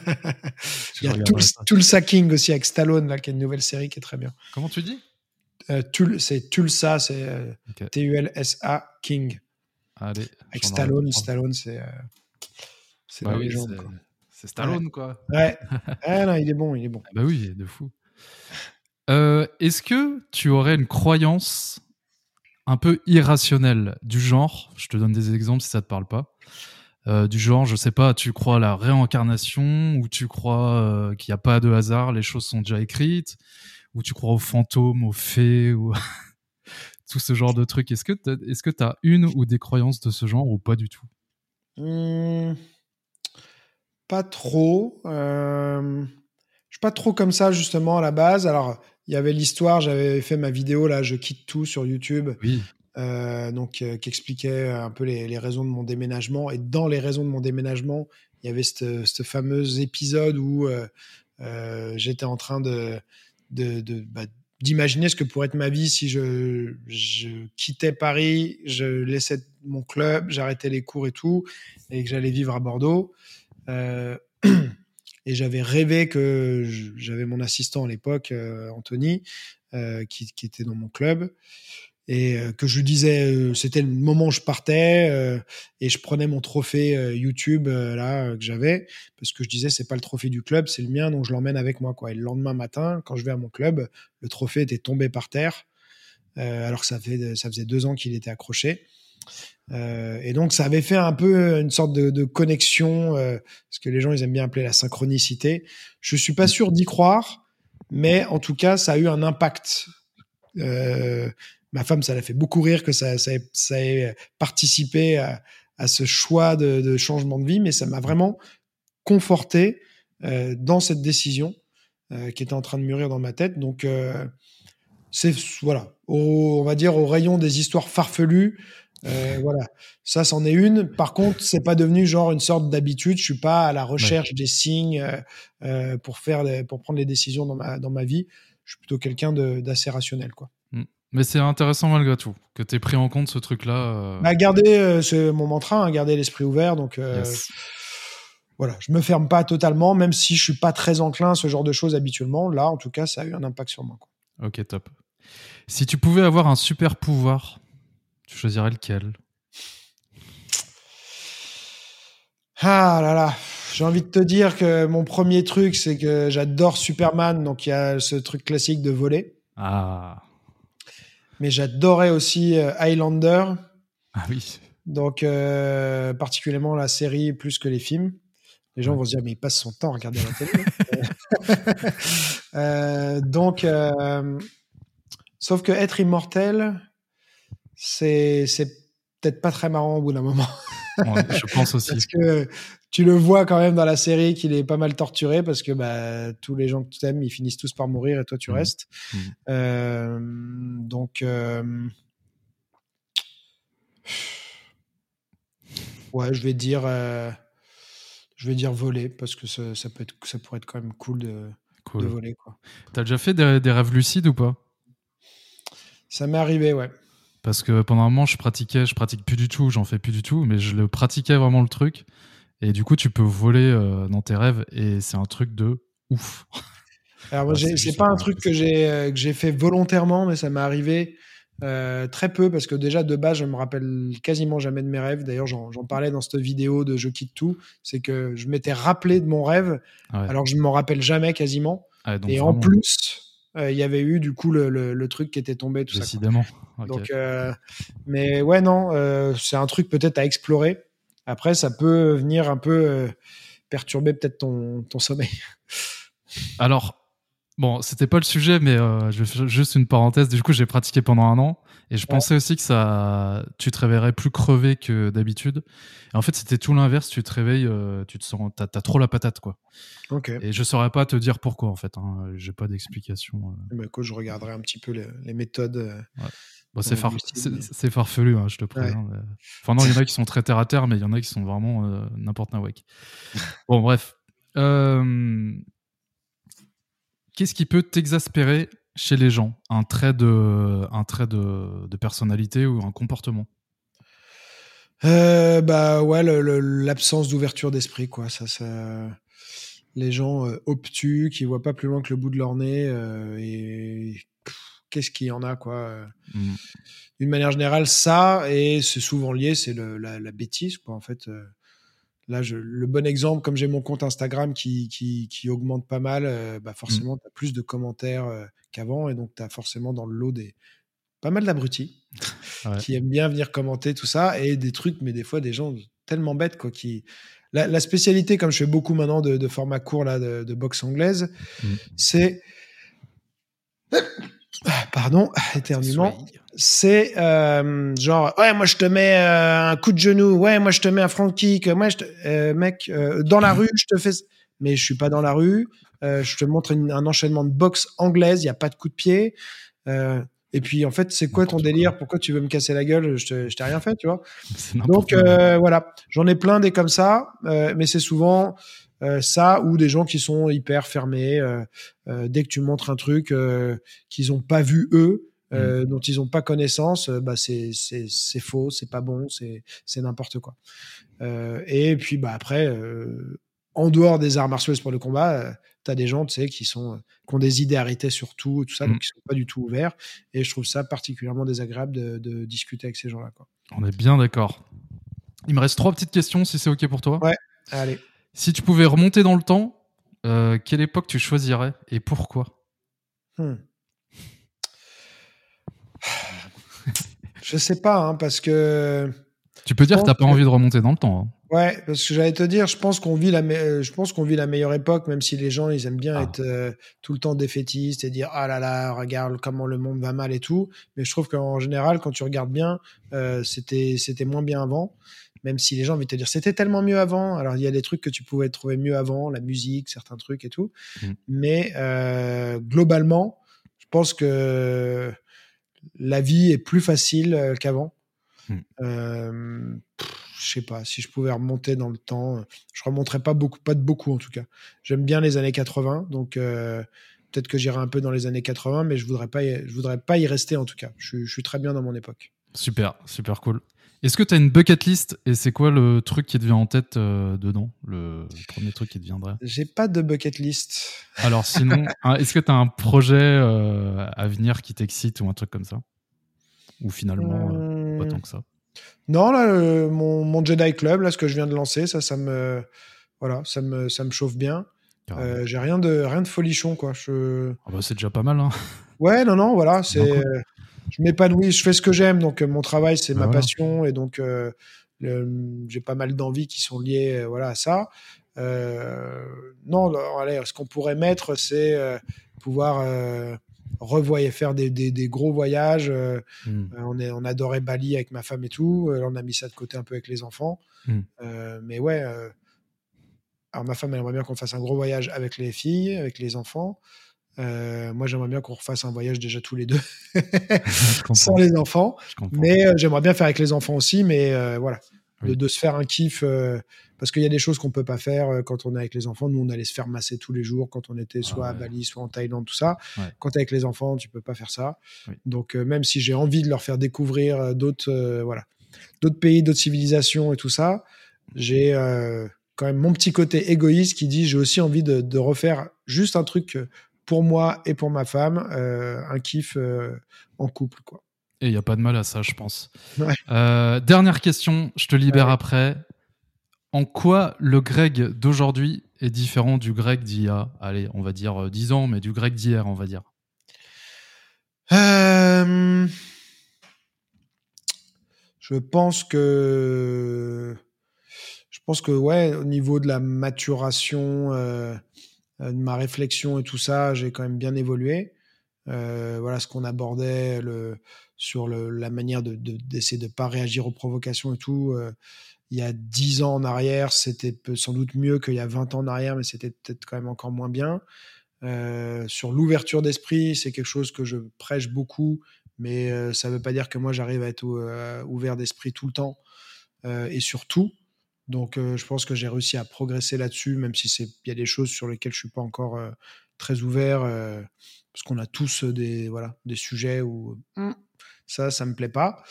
Il y a tout, le sacking aussi avec Stallone, là, qui est une nouvelle série qui est très bien. Comment tu dis? Euh, c'est Tulsa, c'est euh, T-U-L-S-A King. Allez. Avec Stallone, Stallone, c'est. Euh, c'est bah oui, C'est Stallone, quoi. Ouais. ah, non, il est bon, il est bon. Bah oui, de fou. Est-ce que tu aurais une croyance un peu irrationnelle du genre, je te donne des exemples si ça te parle pas, du genre, je sais pas, tu crois à la réincarnation ou tu crois qu'il n'y a pas de hasard, les choses sont déjà écrites, ou tu crois aux fantômes, aux fées, ou tout ce genre de trucs. Est-ce que tu as une ou des croyances de ce genre ou pas du tout? Mmh. pas trop. Euh, je suis pas trop comme ça justement à la base. Alors il y avait l'histoire, j'avais fait ma vidéo là, je quitte tout sur YouTube. Oui. Euh, donc euh, qui expliquait un peu les, raisons de mon déménagement. Et dans les raisons de mon déménagement, il y avait ce fameux épisode où j'étais en train de, de, bah, d'imaginer ce que pourrait être ma vie si je, quittais Paris, je laissais mon club, j'arrêtais les cours et tout, et que j'allais vivre à Bordeaux. Euh, et j'avais rêvé que j'avais mon assistant à l'époque, euh, Anthony, euh, qui, était dans mon club, et euh, que je disais, euh, c'était le moment où je partais euh, et je prenais mon trophée YouTube là que j'avais parce que je disais c'est pas le trophée du club, c'est le mien donc je l'emmène avec moi quoi. Et le lendemain matin, quand je vais à mon club, le trophée était tombé par terre alors que ça fait ça faisait deux ans qu'il était accroché. et donc ça avait fait un peu une sorte de, connexion, ce que les gens ils aiment bien appeler la synchronicité. Je suis pas sûr d'y croire, mais en tout cas ça a eu un impact. Euh, ma femme, ça l'a fait beaucoup rire que ça, ça, ait, participé à, ce choix de, changement de vie, mais ça m'a vraiment conforté euh, dans cette décision euh, qui était en train de mûrir dans ma tête. Donc, euh, c'est voilà, on va dire au rayon des histoires farfelues. voilà, ça c'en est une. Par contre, c'est pas devenu genre une sorte d'habitude. Je suis pas à la recherche des signes pour faire, pour prendre les décisions dans ma dans ma vie. Je suis plutôt quelqu'un d'assez rationnel, quoi. Mais c'est intéressant malgré tout que tu aies pris en compte ce truc-là. Euh. Bah, garder, euh, c'est mon mantra, hein, garder l'esprit ouvert. Donc euh, voilà, je me ferme pas totalement, même si je suis pas très enclin à ce genre de choses habituellement. Là, en tout cas, ça a eu un impact sur moi. Quoi. Ok, top. Si tu pouvais avoir un super pouvoir, tu choisirais lequel? Ah là là, j'ai envie de te dire que mon premier truc, c'est que j'adore Superman, donc il y a ce truc classique de voler. Ah. Mais j'adorais aussi euh, Highlander. Ah oui. Donc, euh, particulièrement la série plus que les films. Les gens vont se dire, mais il passe son temps à regarder la télé. euh, donc, euh, sauf que être immortel, c'est peut-être pas très marrant au bout d'un moment. je pense aussi. Parce que tu le vois quand même dans la série qu'il est pas mal torturé parce que bah, tous les gens que tu aimes, ils finissent tous par mourir et toi tu mmh. restes. Mmh. Euh, donc, euh, ouais, je vais dire, euh, je vais dire voler parce que ça, ça, peut être, ça pourrait être quand même cool de, de voler. T'as déjà fait des, des rêves lucides ou pas? Ça m'est arrivé, ouais. Parce que pendant un moment, je pratiquais, je pratique plus du tout, j'en fais plus du tout, mais je le pratiquais vraiment le truc. Et du coup, tu peux voler euh, dans tes rêves et c'est un truc de ouf. Alors, moi, c'est pas un truc que j'ai euh, que j'ai fait volontairement, mais ça m'est arrivé euh, très peu parce que déjà de base, je me rappelle quasiment jamais de mes rêves. D'ailleurs, j'en parlais dans cette vidéo de Je quitte tout. C'est que je m'étais rappelé de mon rêve, alors que je ne m'en rappelle jamais quasiment. Ah et en plus, il y avait eu du coup le, le, truc qui était tombé, tout Décidément. ça. Donc, mais ouais, non, c'est un truc peut-être à explorer. Après, ça peut venir un peu euh, perturber peut-être ton, ton sommeil. Alors, bon, c'était pas le sujet, mais euh, je fais juste une parenthèse. Du coup, j'ai pratiqué pendant un an et je pensais aussi que ça, tu te réveillerais plus crevé que d'habitude. En fait, c'était tout l'inverse. Tu te réveilles, euh, tu te sens, t'as, as trop la patate, quoi. Ok. Et je saurais pas te dire pourquoi, en fait. Hein. J'ai pas d'explication. Eh ben, je regarderai un petit peu les, méthodes c'est, farfelu, hein, je te préviens. Enfin, non, il y en a qui sont très terre à terre, mais il y en a qui sont vraiment euh, n'importe nawak. bon, bref. Euh, qu'est-ce qui peut t'exaspérer chez les gens? Un trait de, un trait de, personnalité ou un comportement? Euh, Bah ouais, l'absence d'ouverture d'esprit, quoi. Ça, ça... Les gens obtus, qui voient pas plus loin que le bout de leur nez et qu'est-ce qu'il y en a, quoi. Mmh. D'une manière générale, ça, et c'est souvent lié, c'est la, la, bêtise, quoi, en fait. Euh. Là, je, le bon exemple, comme j'ai mon compte Instagram qui, qui, qui augmente pas mal, euh, bah mmh. forcément, tu as plus de commentaires euh, qu'avant, et donc tu as forcément dans le lot des pas mal d'abrutis qui aiment bien venir commenter tout ça, et des trucs, mais des fois, des gens tellement bêtes, quoi, qui. La, spécialité, comme je fais beaucoup maintenant de, format court là, de, boxe anglaise, mmh. c'est pardon, éternuement, c'est euh, genre ouais moi je te mets euh, un coup de genou, ouais moi je te mets un front kick, moi je te, euh, mec dans la rue je te fais, mais je suis pas dans la rue, je te montre un enchaînement de boxe anglaise, il y a pas de coup de pied. et puis en fait, c'est quoi ton délire? Pourquoi tu veux me casser la gueule? Je t'ai rien fait, tu vois. Donc voilà, j'en ai plein des comme ça, mais c'est souvent euh, ça ou des gens qui sont hyper fermés. Euh, euh, dès que tu montres un truc qu'ils n'ont pas vu eux, mmh. dont ils n'ont pas connaissance, bah c'est c'est faux, c'est pas bon, c'est c'est n'importe quoi. et puis bah après, en dehors des arts martiaux pour le combat, tu as des gens, tu sais, qui sont qui ont des idées arrêtées sur tout, tout ça, donc mmh. qui sont pas du tout ouverts. Et je trouve ça particulièrement désagréable de, de discuter avec ces gens-là. On est bien d'accord. Il me reste trois petites questions, si c'est ok pour toi. Ouais, allez. Si tu pouvais remonter dans le temps, euh, quelle époque tu choisirais et pourquoi hmm. Je sais pas, hein, parce que. Tu peux dire que t'as pas envie de remonter dans le temps. Hein. Ouais, parce que j'allais te dire, je pense qu'on vit la, je pense qu'on vit la meilleure époque, même si les gens ils aiment bien ah. être euh, tout le temps défaitistes et dire ah là là, regarde comment le monde va mal et tout. Mais je trouve qu'en général, quand tu regardes bien, euh, c'était c'était moins bien avant même si les gens vont te dire c'était tellement mieux avant. Alors il y a des trucs que tu pouvais trouver mieux avant, la musique, certains trucs et tout. Mmh. Mais euh, globalement, je pense que la vie est plus facile euh, qu'avant. Mmh. Euh, je sais pas si je pouvais remonter dans le temps, je remonterais pas beaucoup, pas de beaucoup en tout cas. J'aime bien les années 80, donc peut-être que j'irai un peu dans les années 80, mais je voudrais pas, je voudrais pas y rester en tout cas. Je, je suis très bien dans mon époque. Super, super cool. Est-ce que tu as une bucket list et c'est quoi le truc qui te vient en tête euh, dedans le, premier truc qui te viendrait? J'ai pas de bucket list. Alors sinon, est-ce que tu as un projet euh, à venir qui t'excite ou un truc comme ça? Ou finalement, euh, pas tant que ça? Non, là, mon, Jedi Club, là, ce que je viens de lancer, ça, ça me, voilà, ça me, ça me chauffe bien. J'ai rien de, rien de folichon, quoi. Je... Ah bah, c'est déjà pas mal. Hein. Ouais, non, non, voilà, c'est je m'épanouis, je fais ce que j'aime. Donc, euh, mon travail, c'est ma passion. Et donc, euh, j'ai pas mal d'envies qui sont liées euh, voilà, à ça. non, allez, ce qu'on pourrait mettre, c'est pouvoir revoyer, faire des, des, gros voyages. Hmm. on, est, on adorait Bali avec ma femme et tout. on a mis ça de côté un peu avec les enfants. Hmm. mais ouais, alors ma femme, elle aimerait bien qu'on fasse un gros voyage avec les filles, avec les enfants. Euh, moi, j'aimerais bien qu'on refasse un voyage déjà tous les deux, sans les enfants. Mais euh, j'aimerais bien faire avec les enfants aussi. Mais euh, voilà, de, se faire un kiff, parce qu'il y a des choses qu'on peut pas faire quand on est avec les enfants. Nous, on allait se faire masser tous les jours quand on était soit à Bali, soit en Thaïlande, tout ça. Quand tu avec les enfants, tu peux pas faire ça. Donc, même si j'ai envie de leur faire découvrir d'autres, voilà, d'autres pays, d'autres civilisations et tout ça, j'ai quand même mon petit côté égoïste qui dit j'ai aussi envie de, de refaire juste un truc pour moi et pour ma femme, euh, un kiff euh, en couple. Quoi. Et il n'y a pas de mal à ça, je pense. Euh, dernière question, je te libère après. En quoi le Greg d'aujourd'hui est différent du Greg d'il y a, allez, on va dire 10 ans, mais du Greg d'hier, on va dire? Je pense que. Je pense que, ouais, au niveau de la maturation, de ma réflexion et tout ça, j'ai quand même bien évolué. Euh, voilà ce qu'on abordait sur la manière d'essayer de, de, de pas réagir aux provocations et tout. Euh, il y a 10 ans en arrière, c'était sans doute mieux qu'il y a 20 ans en arrière, mais c'était peut-être quand même encore moins bien. Euh, sur l'ouverture d'esprit, c'est quelque chose que je prêche beaucoup, mais euh, ça ne veut pas dire que moi j'arrive à être ouvert d'esprit tout le temps et surtout. Donc, euh, je pense que j'ai réussi à progresser là-dessus, même si il y a des choses sur lesquelles je suis pas encore euh, très ouvert, euh, parce qu'on a tous des voilà des sujets où mmh. ça, ça me plaît pas.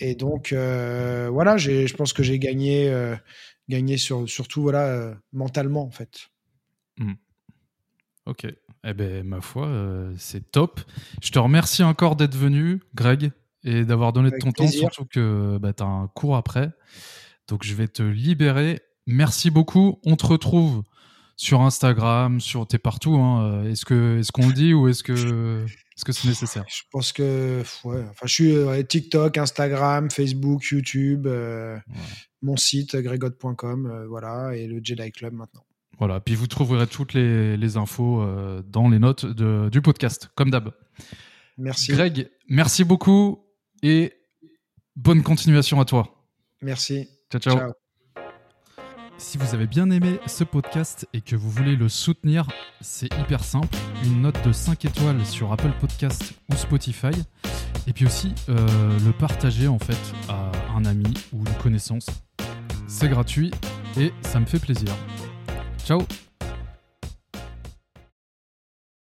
et donc, voilà, je pense que j'ai gagné, gagné sur, surtout voilà mentalement en fait. Mmh. Ok. Eh ben, ma foi, c'est top. Je te remercie encore d'être venu, Greg et d'avoir donné de ton temps, surtout que bah, tu as un cours après. Donc je vais te libérer. Merci beaucoup. On te retrouve sur Instagram, sur t'es partout. Hein. Est-ce que est-ce qu'on le dit ou est-ce que est-ce que c'est nécessaire? Je pense que ouais. Enfin, je suis euh, TikTok, Instagram, Facebook, YouTube, euh, mon site gregot.com, euh, voilà, et le Jedi Club maintenant. Voilà, puis vous trouverez toutes les, infos euh, dans les notes du podcast, comme d'hab. Merci. Greg, merci beaucoup et bonne continuation à toi. Merci. ciao. ciao. Si vous avez bien aimé ce podcast et que vous voulez le soutenir, c'est hyper simple. Une note de 5 étoiles sur Apple Podcast ou Spotify. Et puis aussi euh, le partager en fait à un ami ou une connaissance. C'est gratuit et ça me fait plaisir. Ciao